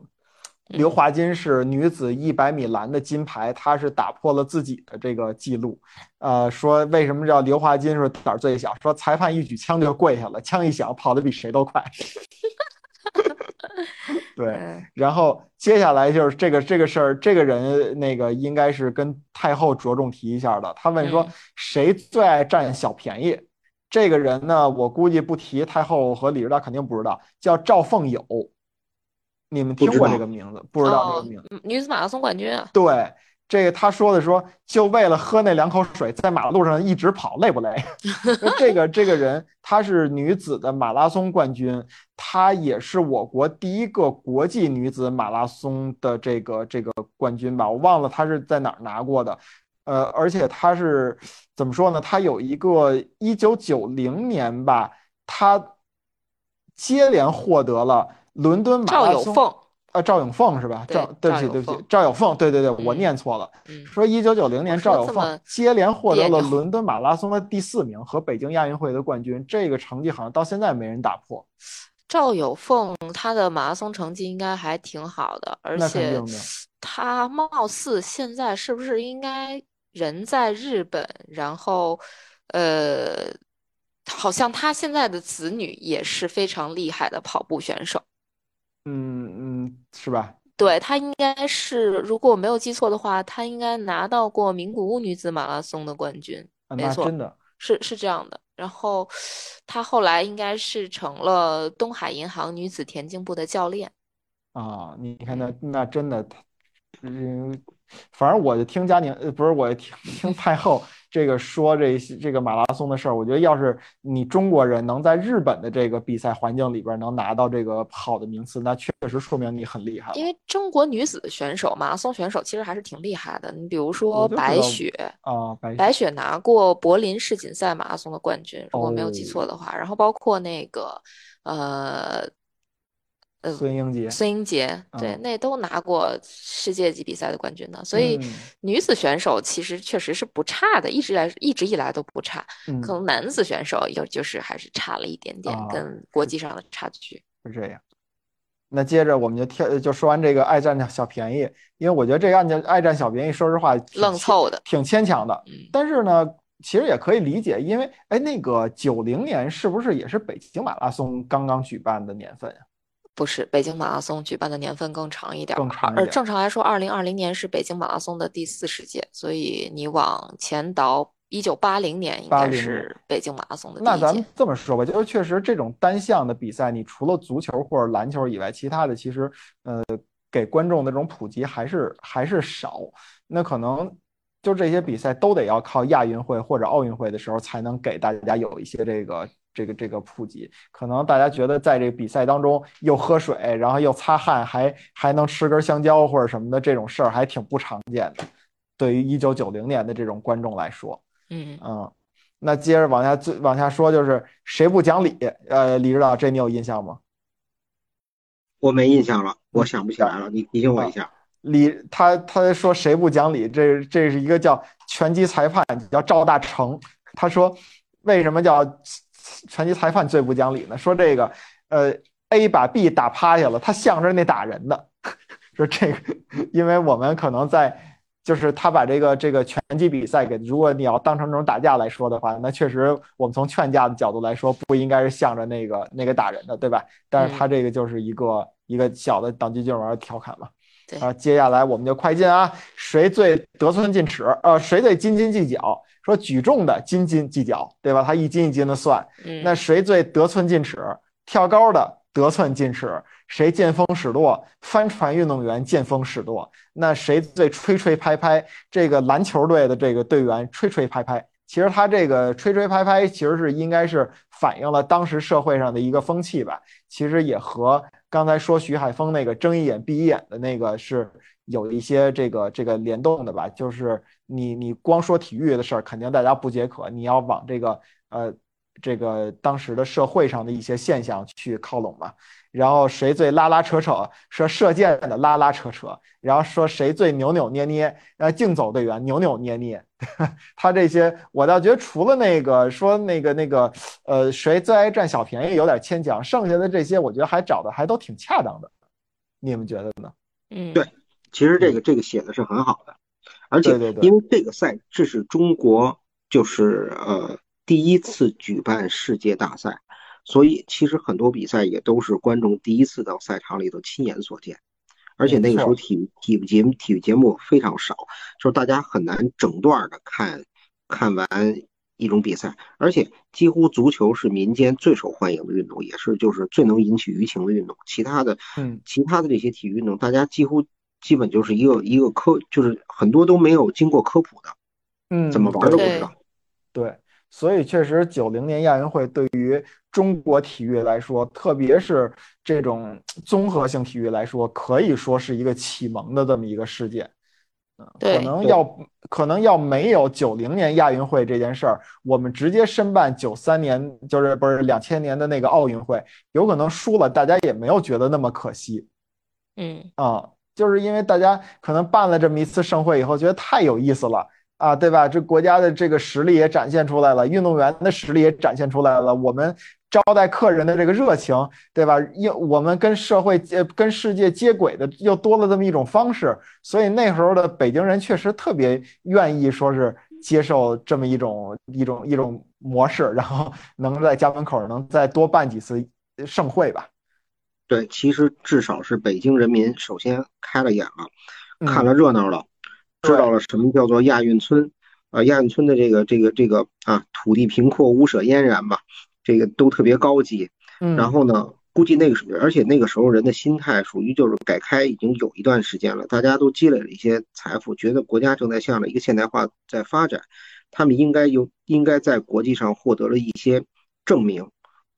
刘华金是女子一百米栏的金牌，她是打破了自己的这个记录。呃，说为什么叫刘华金？是胆儿最小，说裁判一举枪就跪下了，枪一响跑得比谁都快。(laughs) (laughs) 对，然后接下来就是这个这个事儿，这个人那个应该是跟太后着重提一下的。他问说谁最爱占小便宜？这个人呢，我估计不提太后和李指导肯定不知道，叫赵凤友。你们听过这个名字？不知道这个名字。女子马拉松冠军啊。对，这个他说的说，就为了喝那两口水，在马路上一直跑，累不累？(laughs) 这个这个人，她是女子的马拉松冠军，她也是我国第一个国际女子马拉松的这个这个冠军吧？我忘了她是在哪儿拿过的。呃，而且她是怎么说呢？她有一个一九九零年吧，她接连获得了。伦敦马拉松，啊，赵永凤是吧？赵，对不起，对不起，赵永凤，对对对，我念错了。说一九九零年赵永凤接连获得了伦敦马拉松的第四名和北京亚运会的冠军，这个成绩好像到现在没人打破。赵永凤她的马拉松成绩应该还挺好的，而且 (sniffs) 她貌似现在是不是应该人在日本？然后，呃，好像她现在的子女也是非常厉害的跑步选手。嗯嗯，是吧？对他应该是，如果我没有记错的话，他应该拿到过名古屋女子马拉松的冠军。没错，真的是是这样的。然后他后来应该是成了东海银行女子田径部的教练。啊，你看那那真的，嗯，反正我就听佳宁，呃，不是，我听 (laughs) 听太后。这个说这些这个马拉松的事儿，我觉得要是你中国人能在日本的这个比赛环境里边能拿到这个好的名次，那确实说明你很厉害。因为中国女子的选手，马拉松选手其实还是挺厉害的。你比如说白雪啊，白雪拿过柏林世锦赛马拉松的冠军，如果没有记错的话。然后包括那个呃。孙英杰，孙英杰，对，那都拿过世界级比赛的冠军呢。所以女子选手其实确实是不差的，一直来一直以来都不差。可能男子选手有就是还是差了一点点，跟国际上的差距是这样。那接着我们就跳，就说完这个爱占小便宜，因为我觉得这个案件爱占小便宜，说实话愣凑的，挺牵强的。但是呢，其实也可以理解，因为哎，那个九零年是不是也是北京马拉松刚刚举办的年份呀？不是北京马拉松举办的年份更长一点，更长一点。而正常来说，二零二零年是北京马拉松的第四十届，所以你往前倒一九八零年应该是北京马拉松的。那咱们这么说吧，就是确实这种单项的比赛，你除了足球或者篮球以外，其他的其实呃给观众的这种普及还是还是少。那可能就这些比赛都得要靠亚运会或者奥运会的时候才能给大家有一些这个这个这个普及。可能大家觉得在这个比赛当中又喝水，然后又擦汗，还还能吃根香蕉或者什么的这种事儿还挺不常见的。对于一九九零年的这种观众来说，嗯嗯。那接着往下最往下说，就是谁不讲理？呃，李指导，这你有印象吗？我没印象了，我想不起来了，你提醒我一下。李他他说谁不讲理？这这是一个叫拳击裁判，叫赵大成。他说为什么叫拳击裁判最不讲理呢？说这个呃，A 把 B 打趴下了，他向着那打人的。(laughs) 说这个，因为我们可能在。就是他把这个这个拳击比赛给，如果你要当成这种打架来说的话，那确实我们从劝架的角度来说，不应该是向着那个那个打人的，对吧？但是他这个就是一个一个小的党军军玩调侃嘛。对啊，接下来我们就快进啊，谁最得寸进尺？呃，谁最斤斤计较？说举重的斤斤计较，对吧？他一斤一斤的算。嗯，那谁最得寸进尺？跳高的得寸进尺。谁见风使舵？帆船运动员见风使舵。那谁最吹吹拍拍？这个篮球队的这个队员吹吹拍拍。其实他这个吹吹拍拍，其实是应该是反映了当时社会上的一个风气吧。其实也和刚才说徐海峰那个睁一眼闭一眼的那个是有一些这个这个联动的吧。就是你你光说体育的事儿，肯定大家不解渴。你要往这个呃这个当时的社会上的一些现象去靠拢嘛。然后谁最拉拉扯扯？说射箭的拉拉扯扯。然后说谁最扭扭捏捏？呃，竞走队员扭扭捏捏。(laughs) 他这些，我倒觉得除了那个说那个那个，呃，谁最爱占小便宜有点牵强，剩下的这些我觉得还找的还都挺恰当的。你们觉得呢？嗯，对，其实这个这个写的是很好的，而且因为这个赛这是中国就是呃第一次举办世界大赛。所以其实很多比赛也都是观众第一次到赛场里头亲眼所见，而且那个时候体育体育节目体育节目非常少，就是大家很难整段的看看完一种比赛，而且几乎足球是民间最受欢迎的运动，也是就是最能引起舆情的运动。其他的，嗯，其他的这些体育运动，大家几乎基本就是一个一个科，就是很多都没有经过科普的，嗯，怎么玩都不知道。对。所以，确实，九零年亚运会对于中国体育来说，特别是这种综合性体育来说，可以说是一个启蒙的这么一个事件。嗯，可能要可能要没有九零年亚运会这件事儿，我们直接申办九三年，就是不是两千年的那个奥运会，有可能输了，大家也没有觉得那么可惜。嗯啊，就是因为大家可能办了这么一次盛会以后，觉得太有意思了。啊，对吧？这国家的这个实力也展现出来了，运动员的实力也展现出来了，我们招待客人的这个热情，对吧？又我们跟社会接、跟世界接轨的又多了这么一种方式，所以那时候的北京人确实特别愿意说是接受这么一种一种一种模式，然后能在家门口能再多办几次盛会吧。对，其实至少是北京人民首先开了眼了，看了热闹了。知道了什么叫做亚运村，啊，亚运村的这个这个这个啊，土地平阔，屋舍俨然吧，这个都特别高级。嗯，然后呢，估计那个时候，而且那个时候人的心态属于就是改开已经有一段时间了，大家都积累了一些财富，觉得国家正在向着一个现代化在发展，他们应该有应该在国际上获得了一些证明，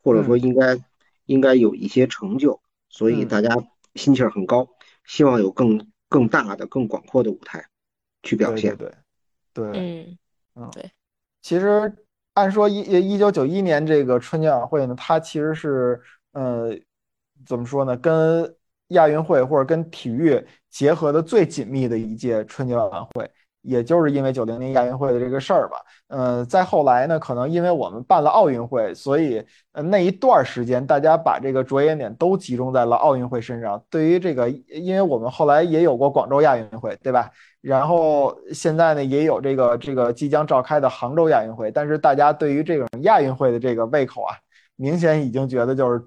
或者说应该应该有一些成就，所以大家心气儿很高，希望有更更大的、更广阔的舞台。去表现，对对对，嗯嗯对。其实按说一一九九一年这个春节晚会呢，它其实是呃怎么说呢，跟亚运会或者跟体育结合的最紧密的一届春节晚会。也就是因为九零年亚运会的这个事儿吧，呃，再后来呢，可能因为我们办了奥运会，所以呃那一段时间大家把这个着眼点都集中在了奥运会身上。对于这个，因为我们后来也有过广州亚运会，对吧？然后现在呢也有这个这个即将召开的杭州亚运会，但是大家对于这种亚运会的这个胃口啊，明显已经觉得就是。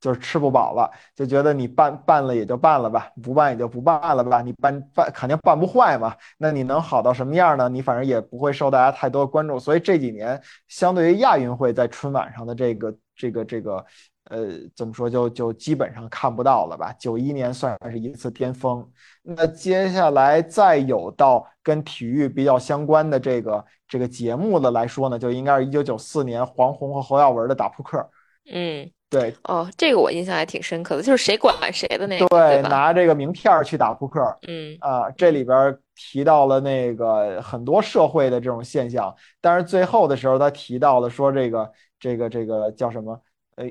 就是吃不饱了，就觉得你办办了也就办了吧，不办也就不办了吧。你办办肯定办不坏嘛，那你能好到什么样呢？你反正也不会受大家太多关注。所以这几年，相对于亚运会在春晚上的这个这个这个呃，怎么说就就基本上看不到了吧？九一年算是一次巅峰。那接下来再有到跟体育比较相关的这个这个节目的来说呢，就应该是一九九四年黄宏和侯耀文的打扑克。嗯，对。哦，这个我印象还挺深刻的，就是谁管谁的那个。对，拿这个名片去打扑克。嗯啊，这里边提到了那个很多社会的这种现象，但是最后的时候他提到了说这个这个这个叫什么？呃。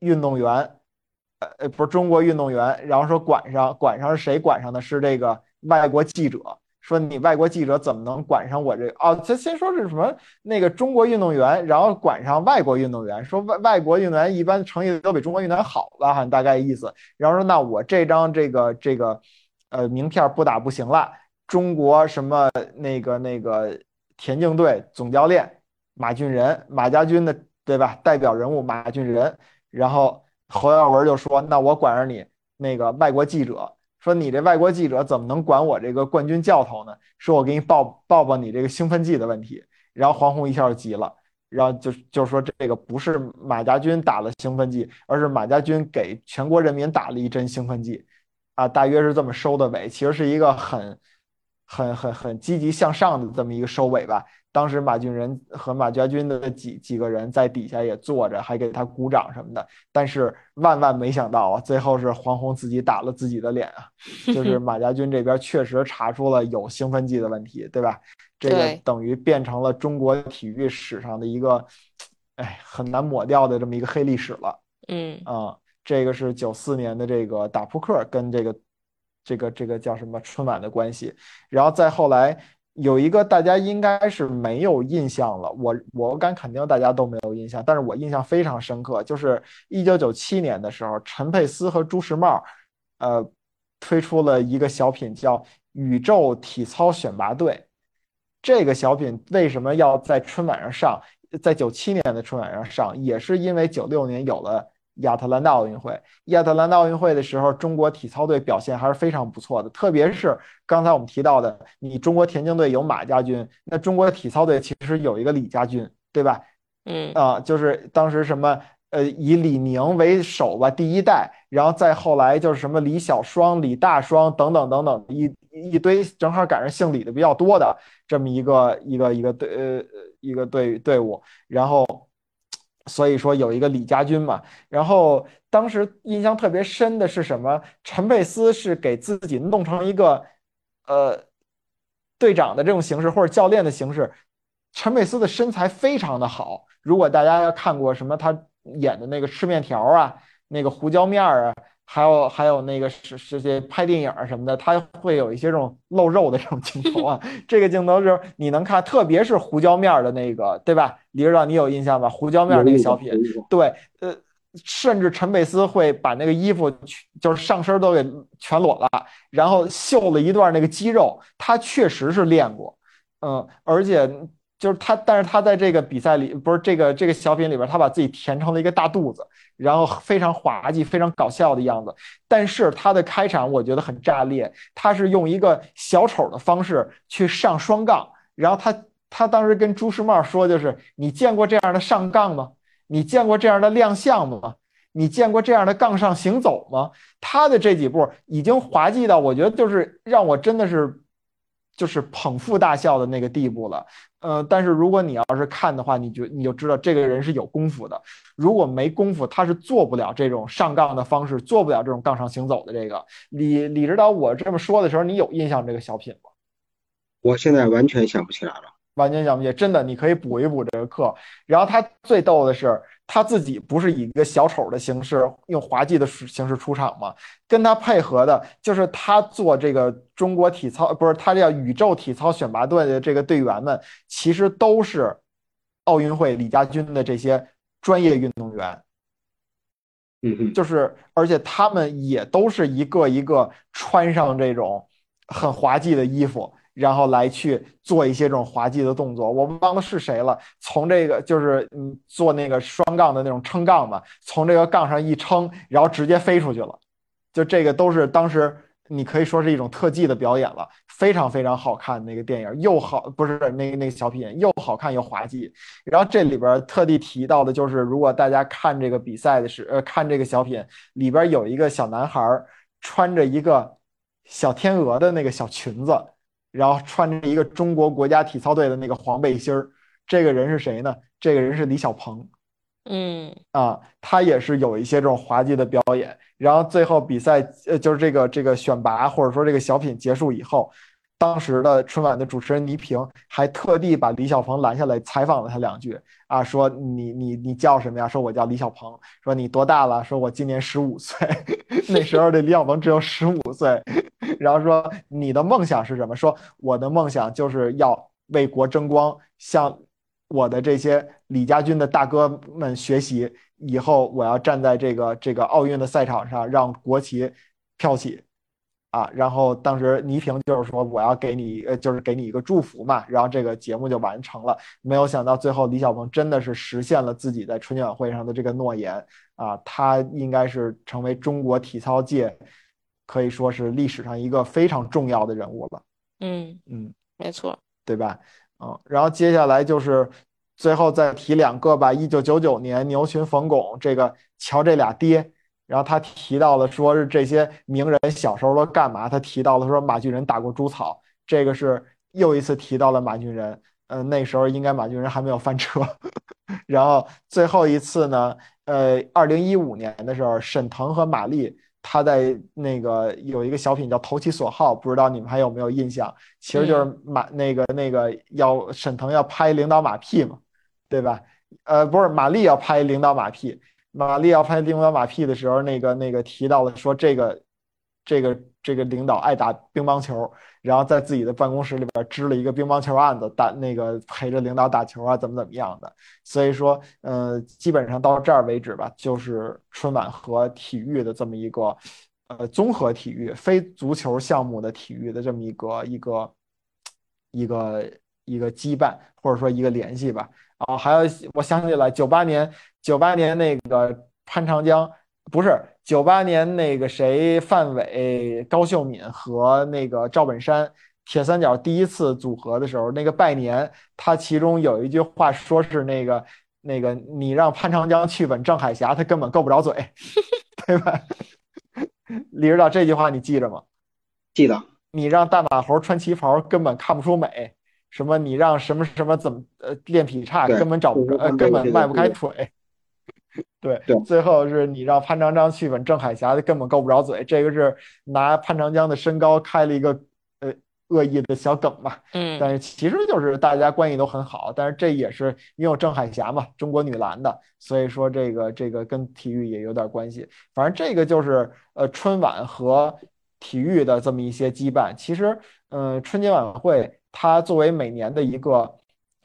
运动员，呃呃，不是中国运动员，然后说管上，管上是谁管上的？是这个外国记者。说你外国记者怎么能管上我这？哦，他先说是什么？那个中国运动员，然后管上外国运动员。说外外国运动员一般成绩都比中国运动员好吧？好像大概意思。然后说那我这张这个这个，呃，名片不打不行了。中国什么那个那个田径队总教练马俊仁，马家军的对吧？代表人物马俊仁。然后侯耀文就说：“那我管着你那个外国记者，说你这外国记者怎么能管我这个冠军教头呢？说我给你报报报你这个兴奋剂的问题。”然后黄宏一下就急了，然后就就说这个不是马家军打了兴奋剂，而是马家军给全国人民打了一针兴奋剂，啊，大约是这么收的尾，其实是一个很很很很积极向上的这么一个收尾吧。当时马俊仁和马家军的几几个人在底下也坐着，还给他鼓掌什么的。但是万万没想到啊，最后是黄宏自己打了自己的脸啊！(laughs) 就是马家军这边确实查出了有兴奋剂的问题，对吧？这个等于变成了中国体育史上的一个，哎，很难抹掉的这么一个黑历史了。嗯啊，这个是九四年的这个打扑克跟这个这个这个叫什么春晚的关系，然后再后来。有一个大家应该是没有印象了，我我敢肯定大家都没有印象，但是我印象非常深刻，就是一九九七年的时候，陈佩斯和朱时茂，呃，推出了一个小品叫《宇宙体操选拔队》。这个小品为什么要在春晚上上，在九七年的春晚上上，也是因为九六年有了。亚特兰大奥运会，亚特兰大奥运会的时候，中国体操队表现还是非常不错的。特别是刚才我们提到的，你中国田径队有马家军，那中国体操队其实有一个李家军，对吧？嗯啊，就是当时什么呃，以李宁为首吧，第一代，然后再后来就是什么李小双、李大双等等等等一一堆，正好赶上姓李的比较多的这么一个一个一个队呃一个队队伍，然后。所以说有一个李家军嘛，然后当时印象特别深的是什么？陈佩斯是给自己弄成一个，呃，队长的这种形式或者教练的形式。陈佩斯的身材非常的好，如果大家要看过什么他演的那个吃面条啊，那个胡椒面啊。还有还有那个是是些拍电影什么的，他会有一些这种露肉的这种镜头啊。(laughs) 这个镜头是你能看，特别是胡椒面的那个，对吧？李指导，你有印象吧？胡椒面那个小品，对，呃，甚至陈佩斯会把那个衣服就是上身都给全裸了，然后秀了一段那个肌肉，他确实是练过，嗯，而且就是他，但是他在这个比赛里，不是这个这个小品里边，他把自己填成了一个大肚子。然后非常滑稽、非常搞笑的样子，但是他的开场我觉得很炸裂。他是用一个小丑的方式去上双杠，然后他他当时跟朱时茂说，就是你见过这样的上杠吗？你见过这样的亮相吗？你见过这样的杠上行走吗？他的这几步已经滑稽到我觉得就是让我真的是就是捧腹大笑的那个地步了。呃，但是如果你要是看的话，你就你就知道这个人是有功夫的。如果没功夫，他是做不了这种上杠的方式，做不了这种杠上行走的。这个李李指导，我这么说的时候，你有印象这个小品吗？我现在完全想不起来了，完全想不起来。真的，你可以补一补这个课。然后他最逗的是。他自己不是以一个小丑的形式，用滑稽的形式出场吗？跟他配合的就是他做这个中国体操，不是他叫宇宙体操选拔队的这个队员们，其实都是奥运会李家军的这些专业运动员。嗯嗯，就是而且他们也都是一个一个穿上这种很滑稽的衣服。然后来去做一些这种滑稽的动作，我忘了是谁了。从这个就是嗯做那个双杠的那种撑杠嘛，从这个杠上一撑，然后直接飞出去了。就这个都是当时你可以说是一种特技的表演了，非常非常好看。那个电影又好，不是那个那个小品又好看又滑稽。然后这里边特地提到的就是，如果大家看这个比赛的时，呃，看这个小品里边有一个小男孩穿着一个小天鹅的那个小裙子，然后穿着一个中国国家体操队的那个黄背心儿。这个人是谁呢？这个人是李小鹏。嗯啊，他也是有一些这种滑稽的表演，然后最后比赛，呃，就是这个这个选拔或者说这个小品结束以后，当时的春晚的主持人倪萍还特地把李小鹏拦下来采访了他两句啊，说你你你叫什么呀？说我叫李小鹏。说你多大了？说我今年十五岁。(laughs) 那时候的李小鹏只有十五岁。然后说你的梦想是什么？说我的梦想就是要为国争光，向。我的这些李家军的大哥们学习以后，我要站在这个这个奥运的赛场上，让国旗飘起，啊！然后当时倪萍就是说，我要给你，呃，就是给你一个祝福嘛。然后这个节目就完成了。没有想到最后李小鹏真的是实现了自己在春节晚会上的这个诺言啊！他应该是成为中国体操界可以说是历史上一个非常重要的人物了。嗯嗯，没错，对吧？嗯，然后接下来就是最后再提两个吧。一九九九年牛群冯巩这个瞧这俩爹，然后他提到了说是这些名人小时候都干嘛？他提到了说马俊仁打过猪草，这个是又一次提到了马俊仁。嗯，那时候应该马俊仁还没有翻车。(laughs) 然后最后一次呢，呃，二零一五年的时候，沈腾和马丽。他在那个有一个小品叫《投其所好》，不知道你们还有没有印象？其实就是马那个那个要沈腾要拍领导马屁嘛，对吧？呃，不是，马丽要拍领导马屁，马丽要拍领导马屁的时候，那个那个提到了说这个。这个这个领导爱打乒乓球，然后在自己的办公室里边支了一个乒乓球案子，打那个陪着领导打球啊，怎么怎么样的。所以说，呃，基本上到这儿为止吧，就是春晚和体育的这么一个，呃，综合体育非足球项目的体育的这么一个一个一个一个羁绊，或者说一个联系吧。啊，还有我想起来，九八年九八年那个潘长江。不是九八年那个谁范伟、高秀敏和那个赵本山铁三角第一次组合的时候，那个拜年，他其中有一句话说是那个那个你让潘长江去吻郑海霞，他根本够不着嘴，(laughs) 对吧？李指导这句话你记着吗？记得。你让大马猴穿旗袍根本看不出美，什么你让什么什么怎么呃练劈叉根本找不着呃根本迈不开腿。(laughs) 对对，最后是你让潘长江去吻郑海霞，根本够不着嘴。这个是拿潘长江的身高开了一个呃恶意的小梗嘛。嗯，但是其实就是大家关系都很好，但是这也是因为郑海霞嘛，中国女篮的，所以说这个这个跟体育也有点关系。反正这个就是呃春晚和体育的这么一些羁绊。其实，嗯，春节晚会它作为每年的一个，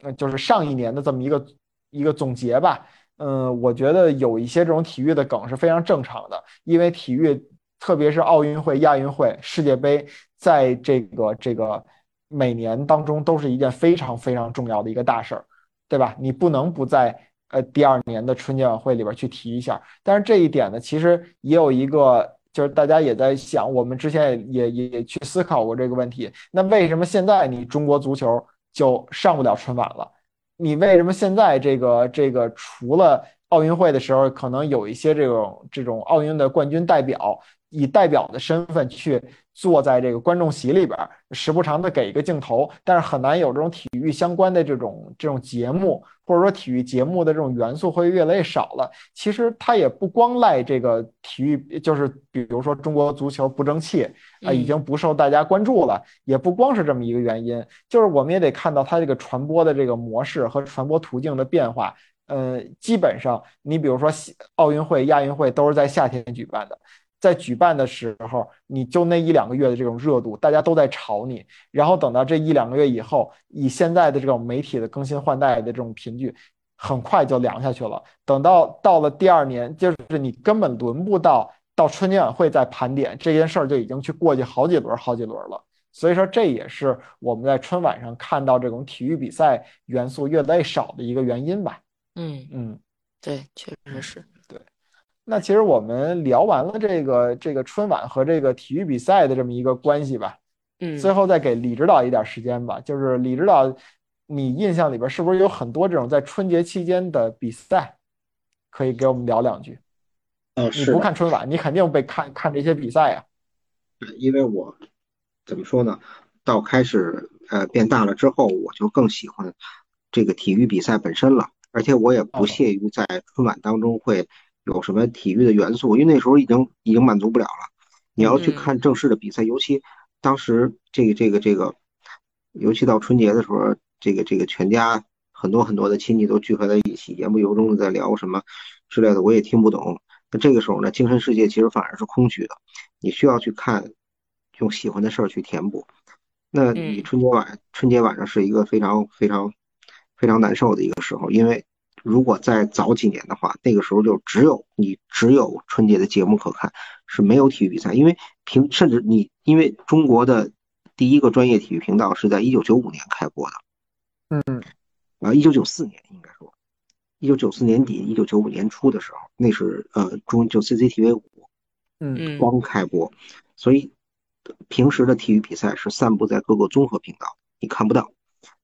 呃，就是上一年的这么一个一个总结吧。嗯，我觉得有一些这种体育的梗是非常正常的，因为体育，特别是奥运会、亚运会、世界杯，在这个这个每年当中都是一件非常非常重要的一个大事儿，对吧？你不能不在呃第二年的春节晚会里边去提一下。但是这一点呢，其实也有一个，就是大家也在想，我们之前也也也去思考过这个问题。那为什么现在你中国足球就上不了春晚了？你为什么现在这个这个除了奥运会的时候，可能有一些这种这种奥运的冠军代表以代表的身份去坐在这个观众席里边，时不常的给一个镜头，但是很难有这种体育相关的这种这种节目。或者说体育节目的这种元素会越来越少了。其实它也不光赖这个体育，就是比如说中国足球不争气啊，已经不受大家关注了，也不光是这么一个原因。就是我们也得看到它这个传播的这个模式和传播途径的变化。呃，基本上你比如说奥运会、亚运会都是在夏天举办的。在举办的时候，你就那一两个月的这种热度，大家都在炒你。然后等到这一两个月以后，以现在的这种媒体的更新换代的这种频率，很快就凉下去了。等到到了第二年，就是你根本轮不到到春节晚会再盘点这件事儿，就已经去过去好几轮、好几轮了。所以说，这也是我们在春晚上看到这种体育比赛元素越来越少的一个原因吧。嗯嗯，对，确实是。那其实我们聊完了这个这个春晚和这个体育比赛的这么一个关系吧，嗯，最后再给李指导一点时间吧。就是李指导，你印象里边是不是有很多这种在春节期间的比赛，可以给我们聊两句？呃，你不看春晚，你肯定被看看这些比赛呀。对，因为我怎么说呢？到开始呃变大了之后，我就更喜欢这个体育比赛本身了，而且我也不屑于在春晚当中会。有什么体育的元素？因为那时候已经已经满足不了了。你要去看正式的比赛，尤其当时这个这个这个，尤其到春节的时候，这个这个全家很多很多的亲戚都聚合在一起，言不由衷的在聊什么之类的，我也听不懂。那这个时候呢，精神世界其实反而是空虚的。你需要去看，用喜欢的事儿去填补。那你春节晚春节晚上是一个非常非常非常难受的一个时候，因为。如果再早几年的话，那个时候就只有你只有春节的节目可看，是没有体育比赛。因为平甚至你因为中国的第一个专业体育频道是在一九九五年开播的，嗯，啊，一九九四年应该说，一九九四年底一九九五年初的时候，那是呃中就 CCTV 五，嗯，刚开播，所以平时的体育比赛是散布在各个综合频道，你看不到。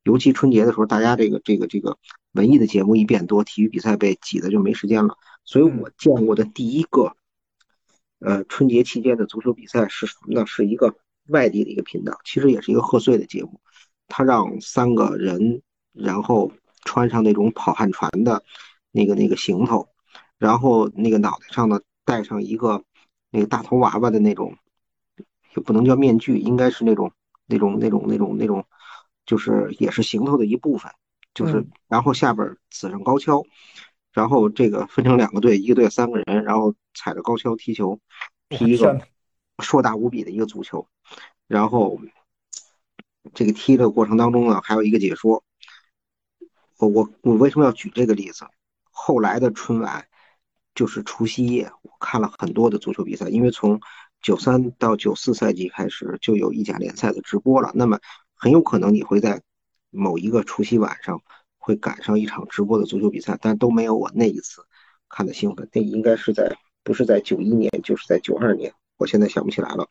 尤其春节的时候，大家这个这个这个文艺的节目一变多，体育比赛被挤的就没时间了。所以我见过的第一个，呃，春节期间的足球比赛是什么呢？是一个外地的一个频道，其实也是一个贺岁的节目。他让三个人，然后穿上那种跑旱船的那个那个行头，然后那个脑袋上呢戴上一个那个大头娃娃的那种，也不能叫面具，应该是那种那种那种那种那种。就是也是行头的一部分，就是然后下边刺上高跷，然后这个分成两个队，一个队三个人，然后踩着高跷踢球，踢一个硕大无比的一个足球，然后这个踢的过程当中呢，还有一个解说。我我我为什么要举这个例子？后来的春晚就是除夕夜，我看了很多的足球比赛，因为从九三到九四赛季开始就有意甲联赛的直播了，那么。很有可能你会在某一个除夕晚上会赶上一场直播的足球比赛，但都没有我那一次看的兴奋。那应该是在不是在九一年，就是在九二年，我现在想不起来了，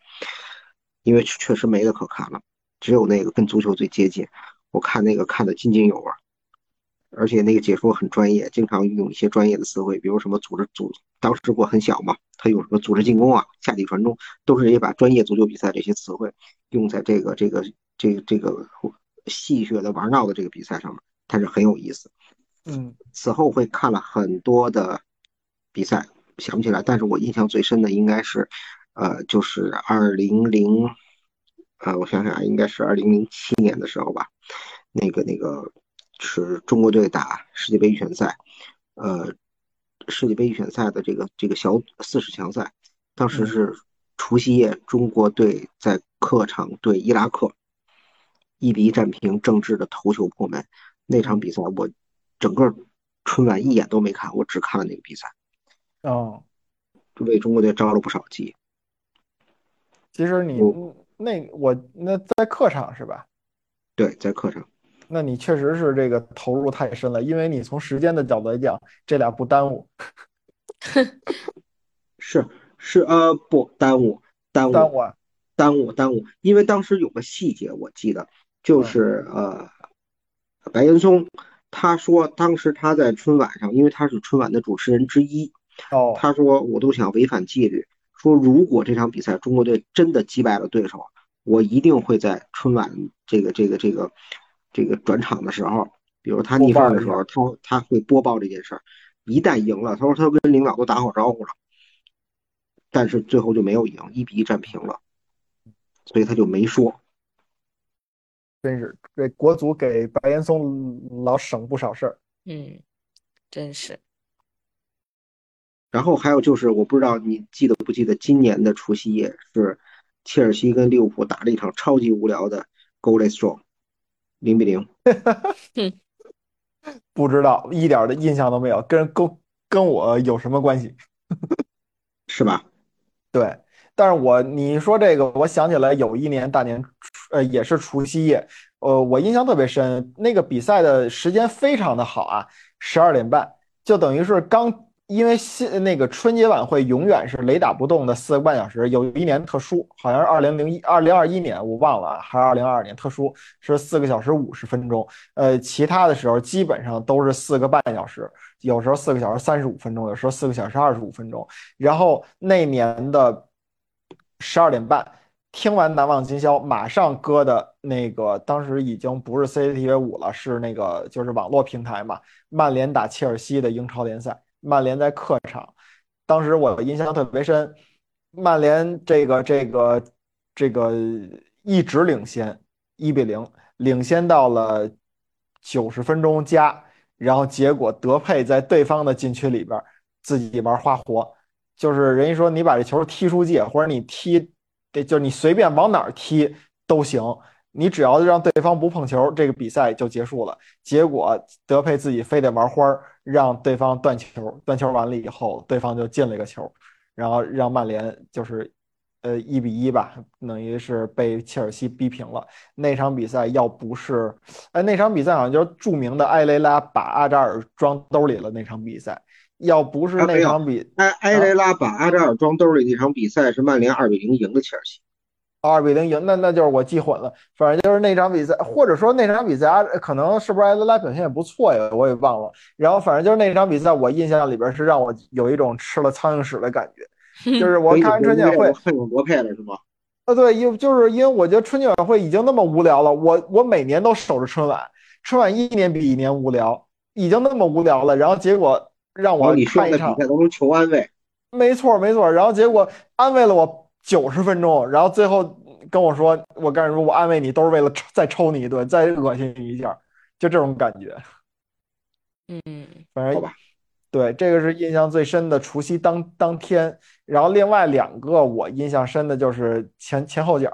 因为确实没得可看了，只有那个跟足球最接近。我看那个看得津津有味，而且那个解说很专业，经常用一些专业的词汇，比如什么组织组，当时我很小嘛，他有什么组织进攻啊、下底传中，都是也把专业足球比赛这些词汇用在这个这个。这个这个戏谑的玩闹的这个比赛上面，它是很有意思。嗯，此后会看了很多的比赛，想不起来，但是我印象最深的应该是，呃，就是二零零，呃，我想想啊，应该是二零零七年的时候吧。那个那个是中国队打世界杯预选赛，呃，世界杯预选赛的这个这个小四十强赛，当时是除夕夜，中国队在客场对伊拉克。一比一战平，郑智的头球破门。那场比赛我整个春晚一眼都没看，我只看了那个比赛。哦，为中国队招了不少急。其实你那我那在客场是吧？对，在客场。那你确实是这个投入太深了，因为你从时间的角度来讲，这俩不耽误。(laughs) 是是呃不耽误耽误耽误啊耽误耽误，因为当时有个细节我记得。就是呃，白岩松，他说当时他在春晚上，因为他是春晚的主持人之一，哦，他说我都想违反纪律，说如果这场比赛中国队真的击败了对手，我一定会在春晚这个这个这个这个转场的时候，比如他逆放的时候，他他会播报这件事儿。一旦赢了，他说他跟领导都打好招呼了，但是最后就没有赢，一比一战平了，所以他就没说。真是这国足给白岩松老省不少事儿，嗯，真是。然后还有就是，我不知道你记得不记得，今年的除夕夜是切尔西跟利物浦打了一场超级无聊的 goalless draw，零比零。不知道，一点的印象都没有，跟跟跟我有什么关系？(laughs) 是吧？对。但是我你说这个，我想起来有一年大年，呃，也是除夕夜，呃，我印象特别深，那个比赛的时间非常的好啊，十二点半，就等于是刚因为新那个春节晚会永远是雷打不动的四个半小时，有一年特殊，好像是二零零一、二零二一年，我忘了，还是二零二二年特殊是四个小时五十分钟。呃，其他的时候基本上都是四个半小时，有时候四个小时三十五分钟，有时候四个小时二十五分钟。然后那年的十二点半听完《难忘今宵》，马上搁的那个当时已经不是 CCTV 五了，是那个就是网络平台嘛，曼联打切尔西的英超联赛。曼联在客场，当时我印象特别深，曼联这个这个这个一直领先一比零，领先到了九十分钟加，然后结果德佩在对方的禁区里边自己玩花活，就是人家说你把这球踢出界，或者你踢，就是你随便往哪儿踢都行。你只要让对方不碰球，这个比赛就结束了。结果德佩自己非得玩花儿，让对方断球。断球完了以后，对方就进了一个球，然后让曼联就是，呃，一比一吧，等于是被切尔西逼平了。那场比赛要不是，哎，那场比赛好像就是著名的埃雷拉把阿扎尔装兜里了。那场比赛要不是那场比，埃埃雷拉把阿扎尔装兜里那场比赛是曼联二比零赢的切尔西。二比零赢，那那就是我记混了。反正就是那场比赛，或者说那场比赛，可能是不是埃雷拉表现也不错呀？我也忘了。然后反正就是那场比赛，我印象里边是让我有一种吃了苍蝇屎的感觉。(laughs) 就是我看完春节晚会，恨有多配了是吗？啊，对，因就是因为我觉得春节晚会已经那么无聊了。我我每年都守着春晚，春晚一年比一年无聊，已经那么无聊了。然后结果让我看一场比赛都能求安慰。没错没错。然后结果安慰了我。九十分钟，然后最后跟我说：“我跟你说，我安慰你，都是为了再抽你一顿，再恶心你一下，就这种感觉。”嗯，反正对，这个是印象最深的除夕当当天。然后另外两个我印象深的就是前前后脚，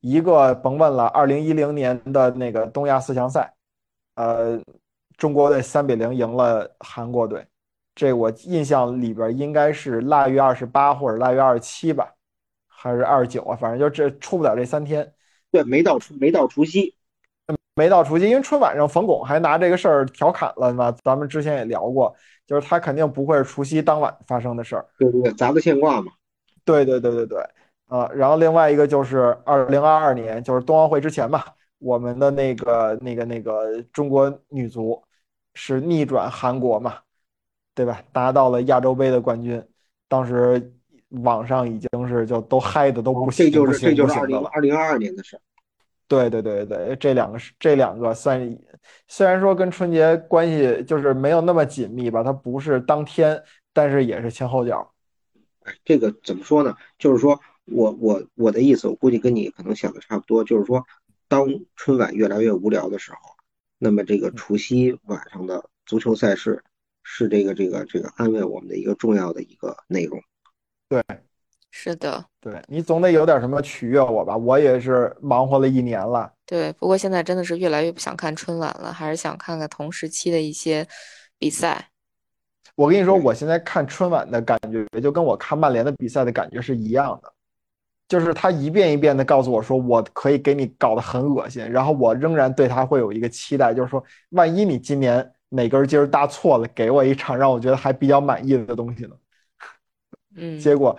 一个甭问了，二零一零年的那个东亚四强赛，呃，中国队三比零赢了韩国队，这我印象里边应该是腊月二十八或者腊月二十七吧。还是二十九啊，反正就这出不了这三天。对，没到除没到除夕，没到除夕，因为春晚上冯巩还拿这个事儿调侃了嘛。咱们之前也聊过，就是他肯定不会是除夕当晚发生的事儿。对对，砸个现挂嘛。对对对对对，啊，然后另外一个就是二零二二年，就是冬奥会之前嘛，我们的那个那个那个中国女足是逆转韩国嘛，对吧？拿到了亚洲杯的冠军，当时。网上已经是就都嗨的都不行，这就是这就是二零二零二二年的事。对对对对，这两个是这两个算，虽然说跟春节关系就是没有那么紧密吧，它不是当天，但是也是前后脚。哎，这个怎么说呢？就是说我我我的意思，我估计跟你可能想的差不多，就是说，当春晚越来越无聊的时候，那么这个除夕晚上的足球赛事是这个这个这个安慰我们的一个重要的一个内容。对，是的，对你总得有点什么取悦我吧？我也是忙活了一年了。对，不过现在真的是越来越不想看春晚了，还是想看看同时期的一些比赛。我跟你说，我现在看春晚的感觉，就跟我看曼联的比赛的感觉是一样的，就是他一遍一遍的告诉我说，我可以给你搞得很恶心，然后我仍然对他会有一个期待，就是说，万一你今年哪根筋搭错了，给我一场让我觉得还比较满意的东西呢？嗯，结果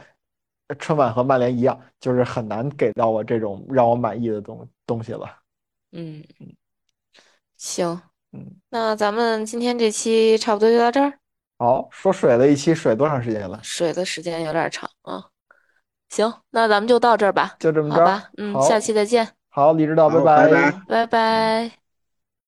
春晚和曼联一样，就是很难给到我这种让我满意的东东西了。嗯嗯，行，嗯，那咱们今天这期差不多就到这儿。好，说水了一期，水多长时间了？水的时间有点长啊。行，那咱们就到这儿吧。就这么着吧。嗯，下期再见。好，李指导，拜拜拜拜拜。